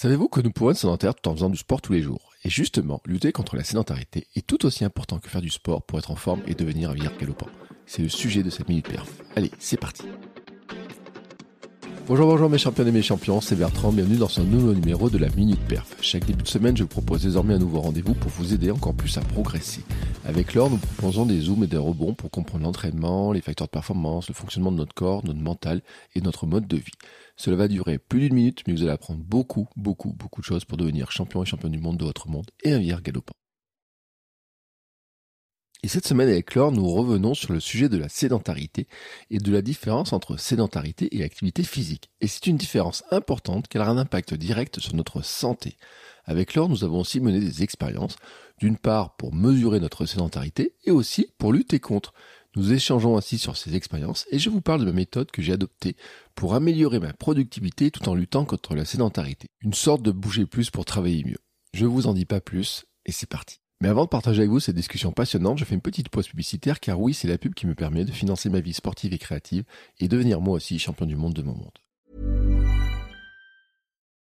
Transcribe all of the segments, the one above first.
Savez-vous que nous pouvons être sédentaires tout en faisant du sport tous les jours? Et justement, lutter contre la sédentarité est tout aussi important que faire du sport pour être en forme et devenir un vieillard galopant. C'est le sujet de cette minute perf. Allez, c'est parti Bonjour, bonjour mes champions et mes champions, c'est Bertrand, bienvenue dans ce nouveau numéro de la Minute Perf. Chaque début de semaine, je vous propose désormais un nouveau rendez-vous pour vous aider encore plus à progresser. Avec l'or, nous proposons des zooms et des rebonds pour comprendre l'entraînement, les facteurs de performance, le fonctionnement de notre corps, notre mental et notre mode de vie. Cela va durer plus d'une minute, mais vous allez apprendre beaucoup, beaucoup, beaucoup de choses pour devenir champion et champion du monde de votre monde et un vieillard galopant. Et cette semaine avec Laure, nous revenons sur le sujet de la sédentarité et de la différence entre sédentarité et activité physique. Et c'est une différence importante car elle a un impact direct sur notre santé. Avec Laure, nous avons aussi mené des expériences, d'une part pour mesurer notre sédentarité et aussi pour lutter contre. Nous échangeons ainsi sur ces expériences et je vous parle de ma méthode que j'ai adoptée pour améliorer ma productivité tout en luttant contre la sédentarité. Une sorte de bouger plus pour travailler mieux. Je vous en dis pas plus et c'est parti. Mais avant de partager avec vous cette discussion passionnante, je fais une petite pause publicitaire car oui, c'est la pub qui me permet de financer ma vie sportive et créative et devenir moi aussi champion du monde de mon monde.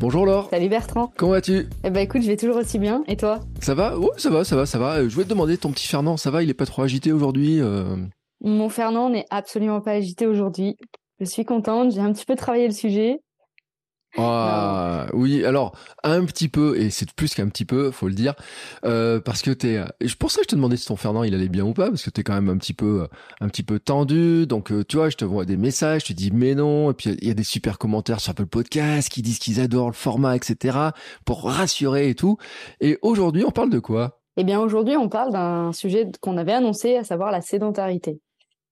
Bonjour Laure. Salut Bertrand. Comment vas-tu? Eh ben écoute, je vais toujours aussi bien. Et toi? Ça va? Oui, ça va, ça va, ça va. Euh, Je voulais te demander, ton petit Fernand, ça va? Il est pas trop agité aujourd'hui euh? Mon Fernand n'est absolument pas agité aujourd'hui. Je suis contente, j'ai un petit peu travaillé le sujet. Ah oui, alors un petit peu et c'est plus qu'un petit peu, faut le dire, euh, parce que t'es. Et je pour ça que je te demandais si ton Fernand il allait bien ou pas, parce que t'es quand même un petit peu, un petit peu tendu. Donc euh, tu vois, je te vois des messages, je te dis mais non, et puis il y a des super commentaires sur Apple Podcast qui disent qu'ils adorent le format, etc. pour rassurer et tout. Et aujourd'hui, on parle de quoi? Eh bien aujourd'hui, on parle d'un sujet qu'on avait annoncé, à savoir la sédentarité.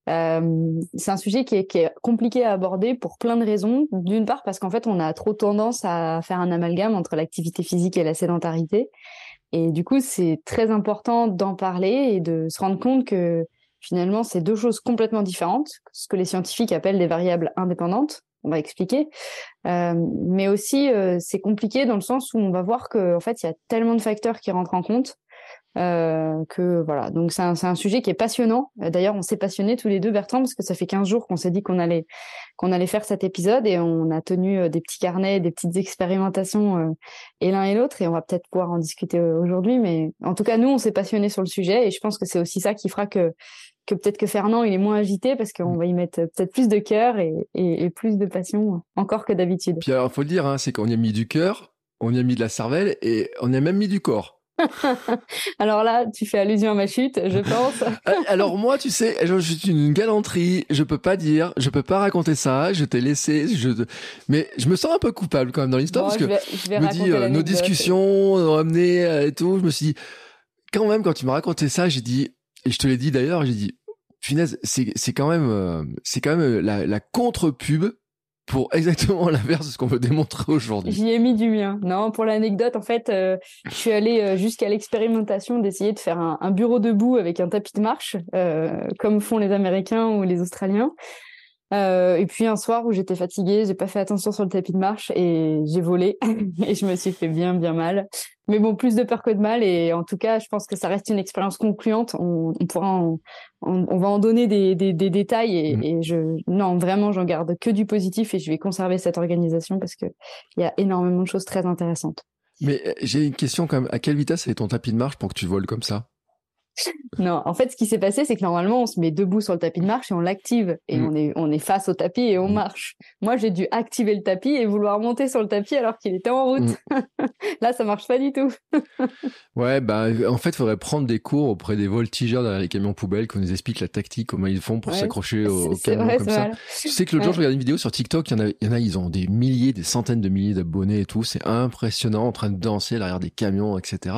Euh, c'est un sujet qui est, compliqué à aborder pour plein de raisons. D'une part parce qu'en fait, on a trop tendance à faire un amalgame entre l'activité physique et la sédentarité. Et du coup, c'est très important d'en parler et de se rendre compte que finalement, c'est deux choses complètement différentes, ce que les scientifiques appellent des variables indépendantes. On va expliquer. Euh, mais aussi, euh, c'est compliqué dans le sens où on va voir que en fait, il y a tellement de facteurs qui rentrent en compte euh, que voilà, donc c'est un, un, sujet qui est passionnant. D'ailleurs, on s'est passionnés tous les deux, Bertrand, parce que ça fait 15 jours qu'on s'est dit qu'on allait qu'on allait faire cet épisode et on a tenu euh, des petits carnets, des petites expérimentations euh, et l'un et l'autre et on va peut-être pouvoir en discuter euh, aujourd'hui. Mais en tout cas, nous, on s'est passionnés sur le sujet et je pense que c'est aussi ça qui fera que que peut-être que Fernand il est moins agité parce qu'on va y mettre peut-être plus de cœur et, et, et, plus de passion encore que d'habitude. Puis alors, faut le dire, hein, c'est qu'on y a mis du cœur, on y a mis de la cervelle et on y a même mis du corps. Alors là, tu fais allusion à ma chute, je pense. Alors moi, tu sais, je, je suis une galanterie, je peux pas dire, je peux pas raconter ça, je t'ai laissé, je, mais je me sens un peu coupable quand même dans l'histoire bon, parce que je vais, je vais me dis euh, nos discussions ont amené euh, et tout, je me suis dit quand même quand tu m'as raconté ça, j'ai dit et je te l'ai dit d'ailleurs, j'ai dit finesse, c'est c'est quand même euh, c'est quand même la, la contre-pub pour exactement l'inverse de ce qu'on veut démontrer aujourd'hui. J'y ai mis du mien. Non, pour l'anecdote, en fait, euh, je suis allée euh, jusqu'à l'expérimentation d'essayer de faire un, bureau debout avec un tapis de marche, euh, comme font les Américains ou les Australiens. Euh, et puis un soir où j'étais fatiguée, j'ai pas fait attention sur le tapis de marche et j'ai volé et je me suis fait bien bien mal. Mais bon, plus de peur que de mal et en tout cas, je pense que ça reste une expérience concluante. On, on pourra, en, on, on, va en donner des, des, des détails et, mmh. et, je, non, vraiment, j'en garde que du positif et je vais conserver cette organisation parce que il y a énormément de choses très intéressantes. Mais j'ai une question quand même. À quelle vitesse est ton tapis de marche pour que tu voles comme ça? Non, en fait, ce qui s'est passé, c'est que normalement, on se met debout sur le tapis de marche et on l'active. Et mmh. on, est, on est face au tapis et on mmh. marche. Moi, j'ai dû activer le tapis et vouloir monter sur le tapis alors qu'il était en route. Mmh. Là, ça marche pas du tout. ouais, bah, en fait, il faudrait prendre des cours auprès des voltigeurs derrière les camions poubelles qu'on nous explique la tactique, comment ils font pour ouais, s'accrocher au, camion vrai, comme ça. Mal. Tu sais que l'autre ouais. jour, je regardais une vidéo sur TikTok, il y, en a, il y en a, ils ont des milliers, des centaines de milliers d'abonnés et tout. C'est impressionnant en train de danser derrière des camions, etc.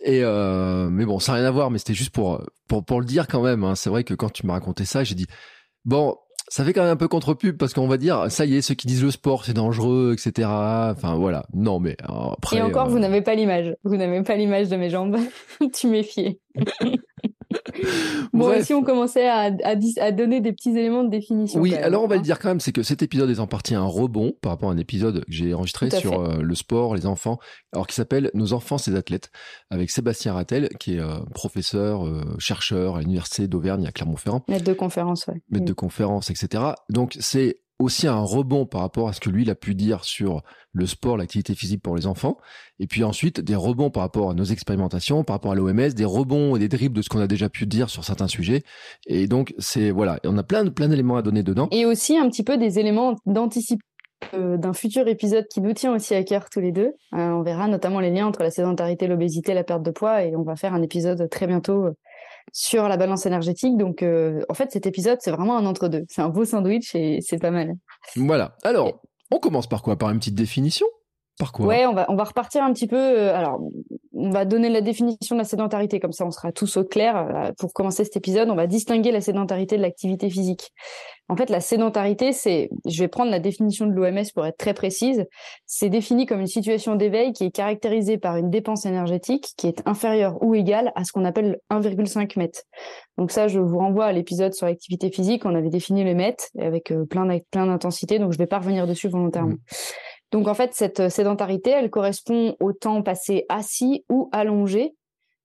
Et, euh, mais bon, ça n'a rien à voir, mais c'était juste pour, pour, pour le dire quand même. Hein. C'est vrai que quand tu m'as raconté ça, j'ai dit, bon, Ça fait quand même un peu contre-pub parce qu'on va dire, ça y est, ceux qui disent le sport c'est dangereux, etc. Enfin voilà. Non mais après. Et encore, vous n'avez pas l'image. Vous n'avez pas l'image de mes jambes. tu méfies. bon, si on commençait à, à, donner des petits éléments de définition. Oui, alors on va le hein. dire quand même, c'est que cet épisode est en partie un rebond par rapport à un épisode que j'ai enregistré sur euh, le sport, les enfants, alors qui s'appelle Nos enfants, ces athlètes, avec Sébastien Rattel, qui est euh, professeur, euh, chercheur à l'université d'Auvergne à Clermont-Ferrand. Maître de conférence, ouais. Maître de conférence, etc. Donc c'est aussi un rebond par rapport à ce que lui il a pu dire sur le sport, l'activité physique pour les enfants, et puis ensuite des rebonds par rapport à nos expérimentations, par rapport à l'OMS, des rebonds et des dribbles de ce qu'on a déjà pu dire sur certains sujets. Et donc c'est voilà, on a plein plein d'éléments à donner dedans. Et aussi un petit peu des éléments d'anticipation euh, d'un futur épisode qui nous tient aussi à cœur tous les deux. Euh, on verra notamment les liens entre la sédentarité, l'obésité, la perte de poids, et on va faire un épisode très bientôt euh, sur la balance énergétique. Donc, euh, en fait, cet épisode, c'est vraiment un entre-deux. C'est un beau sandwich et c'est pas mal. Voilà. Alors, on commence par quoi? Par une petite définition? Ouais, on va, on va repartir un petit peu. Euh, alors, on va donner la définition de la sédentarité, comme ça on sera tous au clair. Euh, pour commencer cet épisode, on va distinguer la sédentarité de l'activité physique. En fait, la sédentarité, c'est, je vais prendre la définition de l'OMS pour être très précise, c'est défini comme une situation d'éveil qui est caractérisée par une dépense énergétique qui est inférieure ou égale à ce qu'on appelle 1,5 mètres. Donc ça, je vous renvoie à l'épisode sur l'activité physique, on avait défini les mètres avec euh, plein d'intensité, donc je vais pas revenir dessus volontairement. Mmh. Donc en fait, cette sédentarité, elle correspond au temps passé assis ou allongé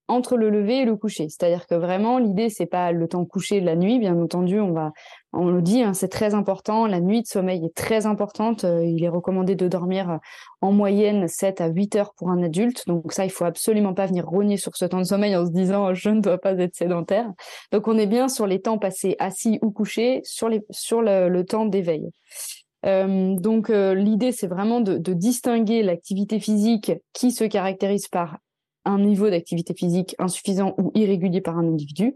entre le lever et le coucher. C'est-à-dire que vraiment, l'idée, c'est pas le temps couché de la nuit, bien entendu, on va, on le dit, hein, c'est très important. La nuit de sommeil est très importante. Euh, il est recommandé de dormir euh, en moyenne 7 à 8 heures pour un adulte. Donc ça, il faut absolument pas venir rogner sur ce temps de sommeil en se disant je ne dois pas être sédentaire. Donc on est bien sur les temps passés assis ou couchés, sur les, sur le temps d'éveil. Euh, donc euh, l'idée, c'est vraiment de, distinguer l'activité physique qui se caractérise par un niveau d'activité physique insuffisant ou irrégulier par un individu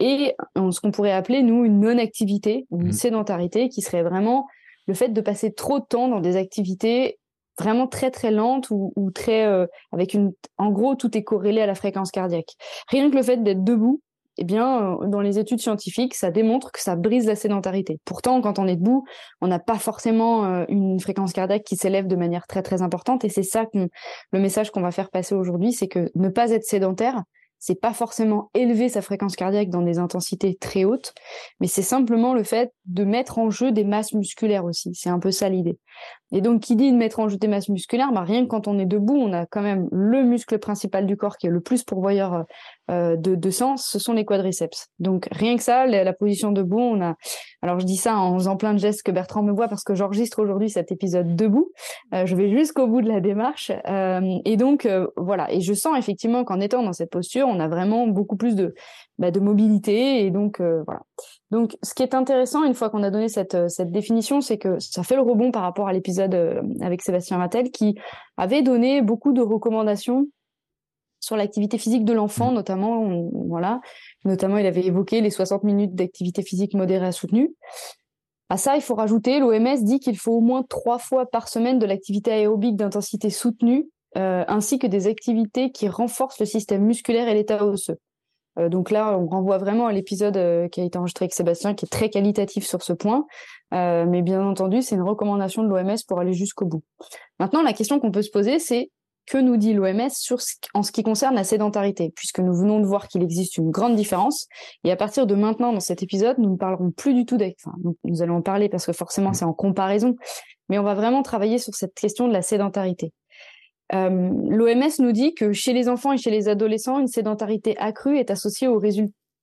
et ce qu'on pourrait appeler, nous, une non-activité ou une mmh. sédentarité qui serait vraiment le fait de passer trop de temps dans des activités vraiment très très lentes ou, très euh, avec une en gros tout est corrélé à la fréquence cardiaque rien que le fait d'être debout eh bien, euh, dans les études scientifiques, ça démontre que ça brise la sédentarité. Pourtant, quand on est debout, on n'a pas forcément euh, une fréquence cardiaque qui s'élève de manière très très importante. Et c'est ça le message qu'on va faire passer aujourd'hui, c'est que ne pas être sédentaire, c'est pas forcément élever sa fréquence cardiaque dans des intensités très hautes, mais c'est simplement le fait de mettre en jeu des masses musculaires aussi. C'est un peu ça l'idée. Et donc, qui dit de mettre en jeu des masses musculaires, bah, rien que quand on est debout, on a quand même le muscle principal du corps qui est le plus pourvoyeur euh, de, de sang, ce sont les quadriceps. Donc, rien que ça, la, position debout, on a. Alors, je dis ça en faisant plein de gestes que Bertrand me voit parce que j'enregistre aujourd'hui cet épisode debout. Euh, je vais jusqu'au bout de la démarche. Euh, et donc, voilà. Et je sens effectivement qu'en étant dans cette posture, on a vraiment beaucoup plus de, bah, de mobilité. Et donc, voilà. Donc, ce qui est intéressant, une fois qu'on a donné cette, euh, cette définition, c'est que ça fait le rebond par rapport à l'épisode euh, avec Sébastien Rattel, qui avait donné beaucoup de recommandations sur l'activité physique de l'enfant, mmh. notamment, voilà, notamment, il avait évoqué les 60 minutes d'activité physique modérée à soutenue. À ça, il faut rajouter, l'OMS dit qu'il faut au moins trois fois par semaine de l'activité aérobique d'intensité soutenue, euh, ainsi que des activités qui renforcent le système musculaire et l'état osseux. Euh, donc là, on renvoie vraiment à l'épisode euh, qui a été enregistré avec Sébastien, qui est très qualitatif sur ce point. Mais bien entendu, c'est une recommandation de l'OMS pour aller jusqu'au bout. Maintenant, la question qu'on peut se poser, c'est que nous dit l'OMS sur en ce qui concerne la sédentarité, puisque nous venons de voir qu'il existe une grande différence. Et à partir de maintenant, dans cet épisode, nous ne parlerons plus du tout d'avec. Enfin, nous allons en parler parce que forcément, c'est en comparaison, mais on va vraiment travailler sur cette question de la sédentarité. Euh, L'OMS nous dit que chez les enfants et chez les adolescents, une sédentarité accrue est associée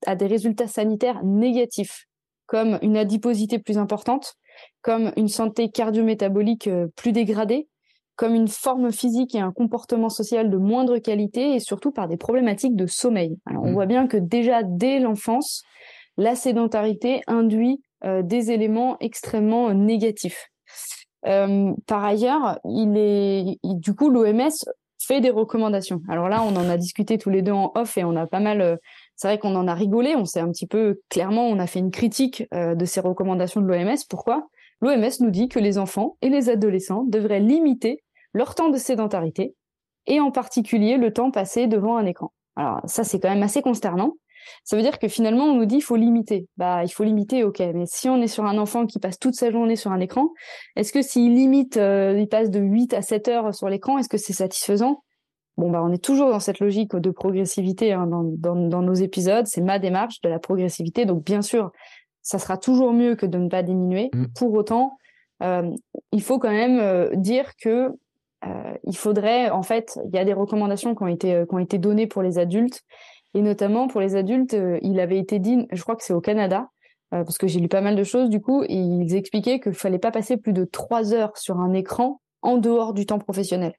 à des résultats sanitaires négatifs, comme une adiposité plus importante, comme une santé cardio-métabolique euh, plus dégradée, comme une forme physique et un comportement social de moindre qualité et surtout par des problématiques de sommeil. Alors, on mmh. voit bien que déjà dès l'enfance, la sédentarité induit euh, des éléments extrêmement négatifs. Euh, par ailleurs, il est, du coup, l'OMS fait des recommandations. Alors là, on en a discuté tous les deux en off et on a pas mal. Euh, c'est vrai qu'on en a rigolé. On s'est un petit peu clairement, on a fait une critique euh, de ces recommandations de l'OMS. Pourquoi? L'OMS nous dit que les enfants et les adolescents devraient limiter leur temps de sédentarité et en particulier le temps passé devant un écran. Alors ça, c'est quand même assez consternant Ça veut dire que finalement, on nous dit il faut limiter. Bah, il faut limiter, ok. Mais si on est sur un enfant qui passe toute sa journée sur un écran, est-ce que s'il limite, euh, il passe de 8 à 7 heures sur l'écran, est-ce que c'est satisfaisant? Bon, bah, on est toujours dans cette logique de progressivité hein, dans, nos épisodes. C'est ma démarche de la progressivité. Donc, bien sûr, ça sera toujours mieux que de ne pas diminuer. Mm. Pour autant, euh, il faut quand même euh, dire que euh, il faudrait, en fait, il y a des recommandations qui ont été qui ont été données pour les adultes et notamment pour les adultes, il avait été dit, je crois que c'est au Canada, parce que j'ai lu pas mal de choses du coup, et ils expliquaient qu'il fallait pas passer plus de trois heures sur un écran en dehors du temps professionnel.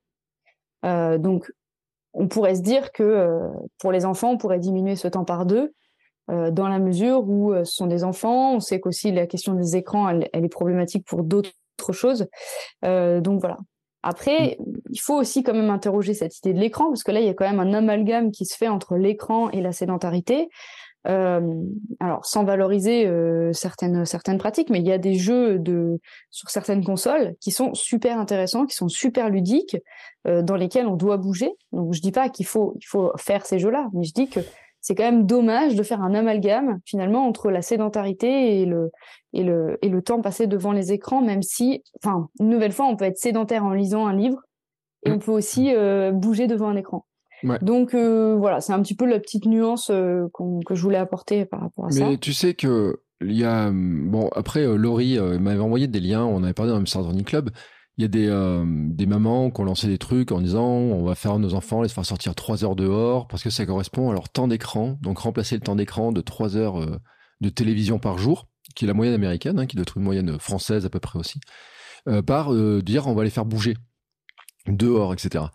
donc, on pourrait se dire que pour les enfants, on pourrait diminuer ce temps par deux, dans la mesure où euh, ce sont des enfants. On sait qu'aussi la question des écrans, elle, est problématique pour d'autres choses. Euh, donc voilà. Après, il faut aussi quand même interroger cette idée de l'écran, parce que là, il y a quand même un amalgame qui se fait entre l'écran et la sédentarité. alors, sans valoriser certaines certaines pratiques, mais il y a des jeux de sur certaines consoles qui sont super intéressants, qui sont super ludiques, dans lesquels on doit bouger. Donc, je dis pas qu'il faut il faut faire ces jeux-là, mais je dis que c'est quand même dommage de faire un amalgame finalement entre la sédentarité et le et le et le temps passé devant les écrans même si enfin une nouvelle fois on peut être sédentaire en lisant un livre et on mm. peut aussi euh, bouger devant un écran. Donc euh, voilà, c'est un petit peu la petite nuance euh, que je voulais apporter par rapport à ça. Mais tu sais que il y a bon après Laurie m'avait envoyé des liens, on avait parlé dans le Hamster Club il y a des, euh, des mamans qui ont lancé des trucs en disant on va faire nos enfants les faire sortir trois heures dehors parce que ça correspond à leur temps d'écran. Donc remplacer le temps d'écran de trois heures euh, de télévision par jour, qui est la moyenne américaine, hein, qui doit être une moyenne française à peu près aussi, euh, par dire on va les faire bouger dehors, etc.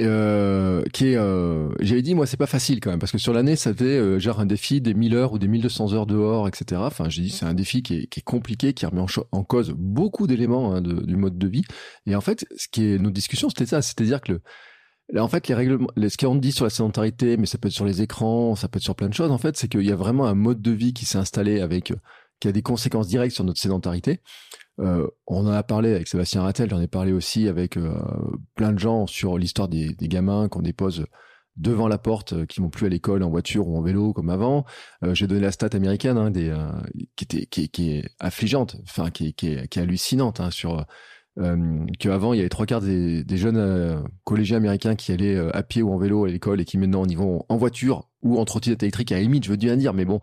Euh, qui est, euh, j'avais dit moi c'est pas facile quand même parce que sur l'année ça fait euh, genre un défi des 1000 heures ou des 1200 heures dehors, etc. Enfin j'ai dit c'est un défi qui est, qui est, compliqué, qui remet en, en cause beaucoup d'éléments hein, du mode de vie. Et en fait ce qui est nos discussions c'était ça, c'est-à-dire que le, Là, en fait, les règlements, ce qu'on dit sur la sédentarité, mais ça peut être sur les écrans, ça peut être sur plein de choses. En fait, c'est qu'il y a vraiment un mode de vie qui s'est installé avec, qui a des conséquences directes sur notre sédentarité. Euh, on en a parlé avec Sébastien Rattel, j'en ai parlé aussi avec euh, plein de gens sur l'histoire des, gamins qu'on dépose devant la porte, euh, qui vont plus à l'école en voiture ou en vélo comme avant. J'ai donné la stat américaine hein, des, qui, était, qui, est affligeante, enfin qui, hallucinante hein, sur euh, qu'avant il y avait trois quarts des, jeunes euh, collégiens américains qui allaient euh, à pied ou en vélo à l'école et qui maintenant y vont en voiture ou en trottinette électrique à la limite, je veux bien dire, mais bon,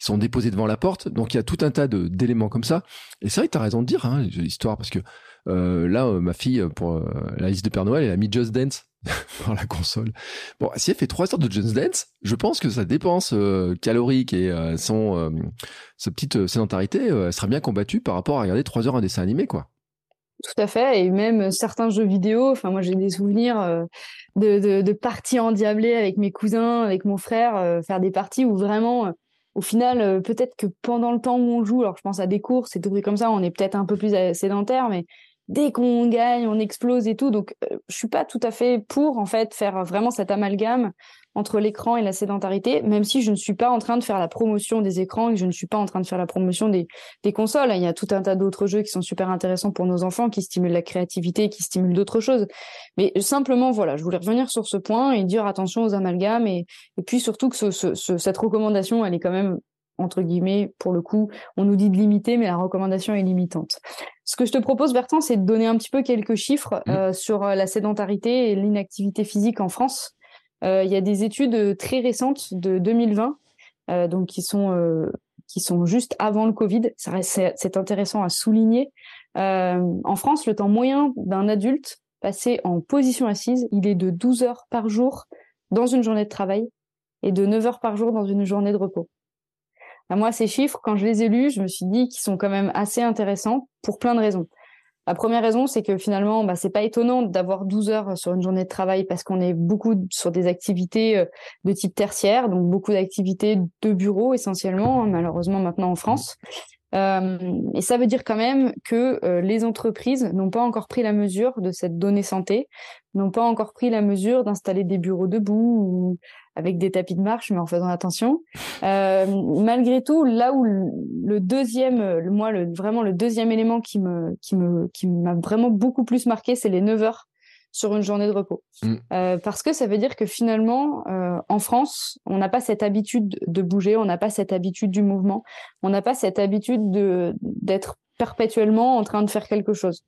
ils sont déposés devant la porte. Donc il y a tout un tas d'éléments comme ça. Et c'est vrai que tu as raison de dire hein, l'histoire parce que là, ma fille pour la liste de Père Noël, elle a mis Just Dance dans la console. Bon, si elle fait trois heures de Just Dance, je pense que sa dépense calorique et son sa petite sédentarité, elle sera bien combattue par rapport à regarder trois heures un dessin animé, quoi. Tout à fait, et même certains jeux vidéo. Enfin, moi, j'ai des souvenirs euh, de, parties endiablées avec mes cousins, avec mon frère, euh, faire des parties où vraiment, euh, au final, peut-être que pendant le temps où on joue, alors je pense à des courses et tout comme ça, on est peut-être un peu plus sédentaire, mais dès qu'on gagne, on explose et tout. Donc, je suis pas tout à fait pour en fait faire vraiment cet amalgame entre l'écran et la sédentarité, même si je ne suis pas en train de faire la promotion des écrans et je ne suis pas en train de faire la promotion des, des consoles. Il y a tout un tas d'autres jeux qui sont super intéressants pour nos enfants, qui stimulent la créativité, qui stimulent d'autres choses. Mais simplement, voilà, je voulais revenir sur ce point et dire attention aux amalgames et, et puis surtout que ce, ce, cette recommandation, elle est quand même entre guillemets, pour le coup, on nous dit de limiter, mais la recommandation est limitante. Ce que je te propose, Bertrand, c'est de donner un petit peu quelques chiffres mmh. euh, sur euh, la sédentarité et l'inactivité physique en France. Euh, il y a des études euh, très récentes de 2020, euh, donc qui sont qui sont juste avant le Covid. C'est intéressant à souligner. en France, le temps moyen d'un adulte passé en position assise, il est de 12 heures par jour dans une journée de travail et de 9 heures par jour dans une journée de repos. moi, ces chiffres, quand je les ai lus, je me suis dit qu'ils sont quand même assez intéressants pour plein de raisons. La première raison, c'est que finalement, bah, c'est pas étonnant d'avoir 12 heures sur une journée de travail parce qu'on est beaucoup sur des activités euh, de type tertiaire, donc beaucoup d'activités de bureau essentiellement, hein, malheureusement maintenant en France. Euh, et ça veut dire quand même que euh, les entreprises n'ont pas encore pris la mesure de cette donnée santé, n'ont pas encore pris la mesure d'installer des bureaux debout ou avec des tapis de marche, mais en faisant attention. Euh, malgré tout, là où le, deuxième, moi, vraiment le deuxième élément qui me, qui me, qui m'a vraiment beaucoup plus marqué, c'est les 9 heures sur une journée de repos. Mm. Euh, parce que ça veut dire que finalement, euh, en France, on n'a pas cette habitude de bouger, on n'a pas cette habitude du mouvement, on n'a pas cette habitude de d'être perpétuellement en train de faire quelque chose.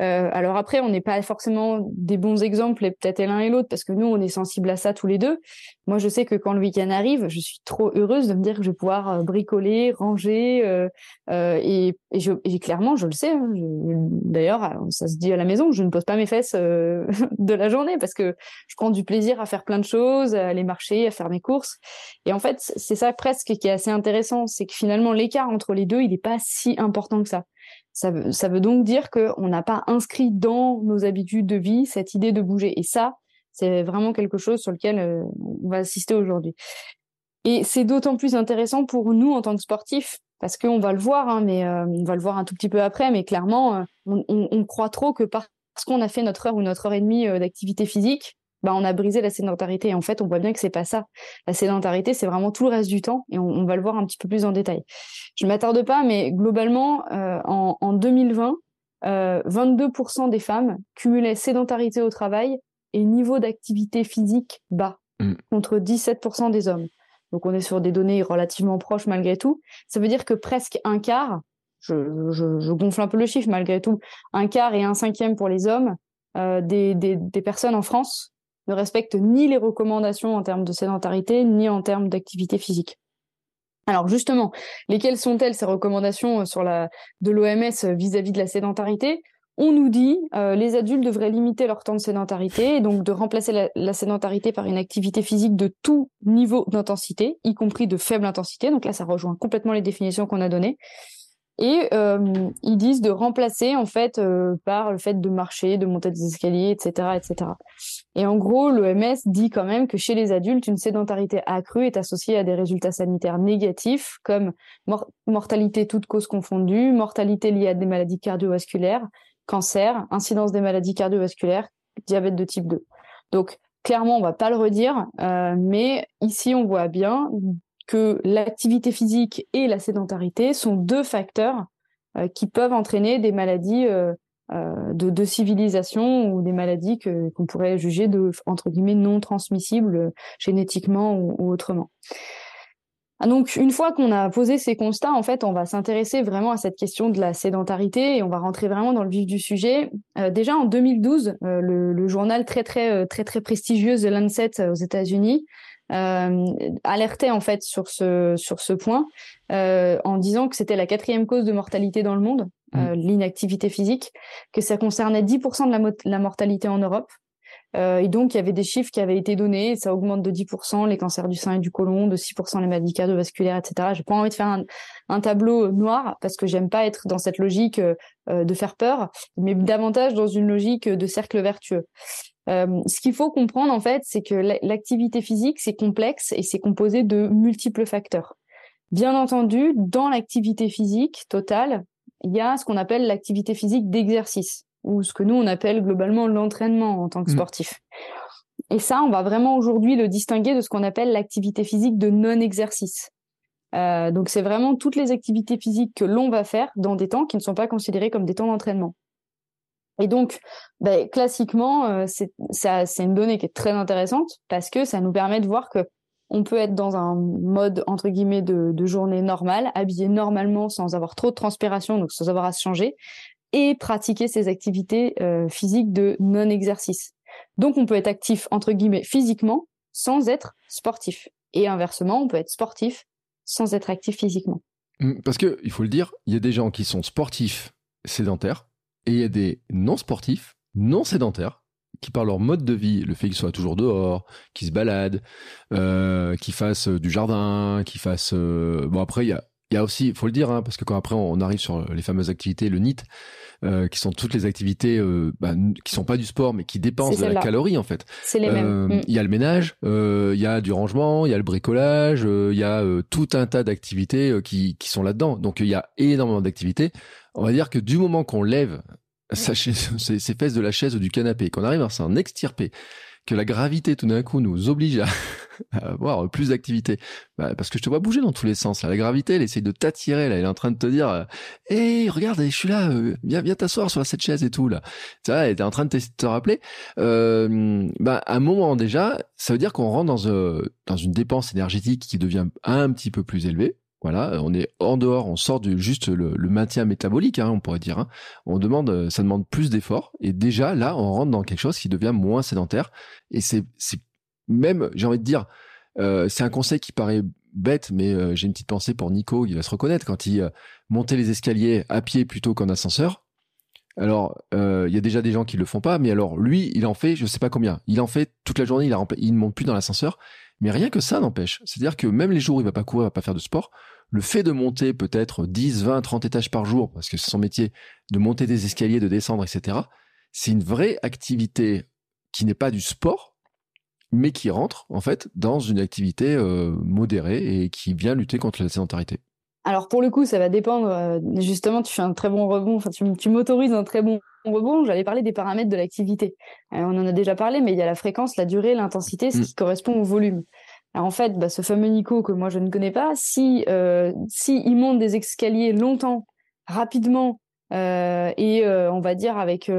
Euh, alors après, on n'est pas forcément des bons exemples et peut-être l'un et l'autre parce que nous, on est sensible à ça tous les deux. Moi, je sais que quand le week-end arrive, je suis trop heureuse de me dire que je vais pouvoir euh, bricoler, ranger euh, euh, et, je, et clairement, je le sais. Hein, D'ailleurs, ça se dit à la maison, je ne pose pas mes fesses euh, de la journée parce que je prends du plaisir à faire plein de choses, à aller marcher, à faire mes courses. Et en fait, c'est ça presque qui est assez intéressant, c'est que finalement, l'écart entre les deux, il n'est pas si important que ça. Ça veut, donc dire qu'on n'a pas inscrit dans nos habitudes de vie cette idée de bouger. Et ça, c'est vraiment quelque chose sur lequel euh, on va assister aujourd'hui. Et c'est d'autant plus intéressant pour nous en tant que sportifs, parce qu'on va le voir, hein, mais euh, on va le voir un tout petit peu après, mais clairement, euh, on, croit trop que parce qu'on a fait notre heure ou notre heure et demie d'activité physique, bah, on a brisé la sédentarité. Et en fait, on voit bien que c'est pas ça. La sédentarité, c'est vraiment tout le reste du temps, et on, on, va le voir un petit peu plus en détail. Je m'attarde pas, mais globalement, euh, en, en, 2020, euh, 22% des femmes cumulaient sédentarité au travail et niveau d'activité physique bas, mm. contre 17% des hommes. Donc on est sur des données relativement proches malgré tout. Ça veut dire que presque un quart, je, je, je gonfle un peu le chiffre malgré tout, un quart et un cinquième pour les hommes euh, des, des, des personnes en France ne respectent ni les recommandations en termes de sédentarité, ni en termes d'activité physique. Alors justement, lesquelles sont-elles ces recommandations la, de l'OMS vis-à-vis de la sédentarité? On nous dit euh, les adultes devraient limiter leur temps de sédentarité et donc de remplacer la, la sédentarité par une activité physique de tout niveau d'intensité, y compris de faible intensité. Donc là, ça rejoint complètement les définitions qu'on a données. Et euh, ils disent de remplacer en fait euh, par le fait de marcher, de monter des escaliers, etc., etc. Et en gros, l'OMS dit quand même que chez les adultes, une sédentarité accrue est associée à des résultats sanitaires négatifs comme mor mortalité toute cause confondue, mortalité liée à des maladies cardiovasculaires, cancer, incidence des maladies cardiovasculaires, diabète de type 2. Donc clairement, on va pas le redire, euh, mais ici on voit bien que l'activité physique et la sédentarité sont deux facteurs euh, qui peuvent entraîner des maladies euh, euh, de, civilisation ou des maladies que qu'on pourrait juger de entre guillemets non transmissibles génétiquement ou, autrement. Ah, donc, une fois qu'on a posé ces constats, en fait, on va s'intéresser vraiment à cette question de la sédentarité et on va rentrer vraiment dans le vif du sujet. Déjà en 2012, euh, le, le, journal très très très très prestigieux The Lancet aux États-Unis alertait en fait sur ce sur ce point euh, en disant que c'était la quatrième cause de mortalité dans le monde, euh, l'inactivité physique, que ça concernait 10% de la, mo la mortalité en Europe. Euh, et donc, il y avait des chiffres qui avaient été donnés, ça augmente de 10% les cancers du sein et du côlon, de 6% les maladies cardiovasculaires, etc. J'ai pas envie de faire un, un, tableau noir parce que j'aime pas être dans cette logique euh, de faire peur, mais davantage dans une logique de cercle vertueux. Euh, ce qu'il faut comprendre en fait, c'est que l'activité physique c'est complexe et c'est composé de multiples facteurs. Bien entendu, dans l'activité physique totale, il y a ce qu'on appelle l'activité physique d'exercice ou ce que nous on appelle globalement l'entraînement en tant que sportif. Mmh. Et ça, on va vraiment aujourd'hui le distinguer de ce qu'on appelle l'activité physique de non-exercice. Euh, donc c'est vraiment toutes les activités physiques que l'on va faire dans des temps qui ne sont pas considérés comme des temps d'entraînement. Et donc, ben, classiquement, euh, c'est une donnée qui est très intéressante parce que ça nous permet de voir que on peut être dans un mode entre guillemets de, journée normale, habillé normalement sans avoir trop de transpiration, donc sans avoir à se changer, et pratiquer ces activités euh, physiques de non-exercice. Donc, on peut être actif entre guillemets physiquement sans être sportif. Et inversement, on peut être sportif sans être actif physiquement. Mmh, parce que il faut le dire, il y a des gens qui sont sportifs sédentaires et il y a des non sportifs, non sédentaires, qui par leur mode de vie, le fait qu'ils soient toujours dehors, qu'ils se baladent, euh, qu'ils fassent du jardin, qu'ils fassent... Euh... Bon après, il y a, il y a aussi, il faut le dire, hein, parce que quand après on arrive sur les fameuses activités, le NIT, euh, qui sont toutes les activités euh, bah, qui sont pas du sport, mais qui dépensent de la calorie en fait. C'est les mêmes. Il euh, mm. y a le ménage, euh, il y a du rangement, il y a le bricolage, il y a tout un tas d'activités qui, qui sont là-dedans. Donc il y a énormément d'activités. On va dire que du moment qu'on lève sa chaise, ses, ses fesses de la chaise ou du canapé, qu'on arrive à s'en extirper, que la gravité tout d'un coup nous oblige à, avoir plus d'activité bah, Parce que je te vois bouger dans tous les sens. La gravité, elle essaye de t'attirer. Là, elle est en train de te dire Hé, regarde, je suis là, euh, viens, viens t'asseoir sur cette chaise et tout. là. Tu vois, elle est en train de te, rappeler. Euh, bah, à un moment déjà, ça veut dire qu'on rentre dans, euh, dans une dépense énergétique qui devient un petit peu plus élevée. Voilà, on est en dehors, on sort du juste le, maintien métabolique, hein, on pourrait dire. Hein. On demande, ça demande plus d'efforts. Et déjà là, on rentre dans quelque chose qui devient moins sédentaire. Et c'est même, j'ai envie de dire, euh, c'est un conseil qui paraît bête, mais euh, j'ai une petite pensée pour Nico, il va se reconnaître quand il euh, montait les escaliers à pied plutôt qu'en ascenseur. Alors, il y a déjà des gens qui le font pas, mais alors lui, il en fait, je sais pas combien. Il en fait toute la journée, il, il ne monte plus dans l'ascenseur. Mais rien que ça n'empêche. C'est-à-dire que même les jours où il va pas courir, il va pas faire de sport, le fait de monter peut-être 10, 20, 30 étages par jour, parce que c'est son métier, de monter des escaliers, de descendre, etc., c'est une vraie activité qui n'est pas du sport, mais qui rentre en fait dans une activité euh, modérée et qui vient lutter contre la sédentarité. Alors pour le coup, ça va dépendre. Euh, justement, tu fais un très bon rebond. Enfin, tu, m'autorises un très bon rebond. J'allais parler des paramètres de l'activité. Euh, on en a déjà parlé, mais il y a la fréquence, la durée, l'intensité, ce mm. qui correspond au volume. Alors en fait, bah, ce fameux Nico que moi je ne connais pas, si si il monte des escaliers longtemps, rapidement et on va dire avec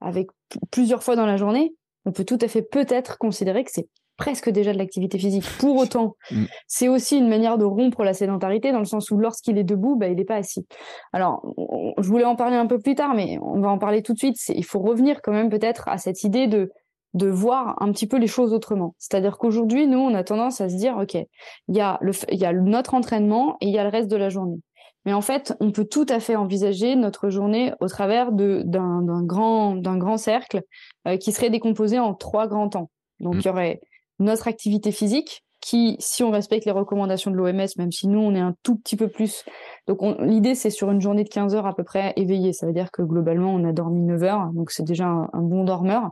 avec plusieurs fois dans la journée, on peut tout à fait peut-être considérer que c'est presque déjà de l'activité physique. Pour autant, mm. c'est aussi une manière de rompre la sédentarité dans le sens où lorsqu'il est debout, bah, il n'est pas assis. Alors, je voulais en parler un peu plus tard, mais on va en parler tout de suite. Il faut revenir quand même peut-être à cette idée de de voir un petit peu les choses autrement. C'est-à-dire qu'aujourd'hui, nous, on a tendance à se dire, OK, il y, a le, y a notre entraînement et il y a le reste de la journée. Mais en fait, on peut tout à fait envisager notre journée au travers d'un grand, grand cercle euh, qui serait décomposé en trois grands temps. Donc, mmh. il y aurait notre activité physique, qui, si on respecte les recommandations de l'OMS, même si nous, on est un tout petit peu plus. Donc, l'idée, c'est sur une journée de 15 heures à peu près éveillé. Ça veut dire que globalement, on a dormi 9 heures, donc c'est déjà un, bon dormeur.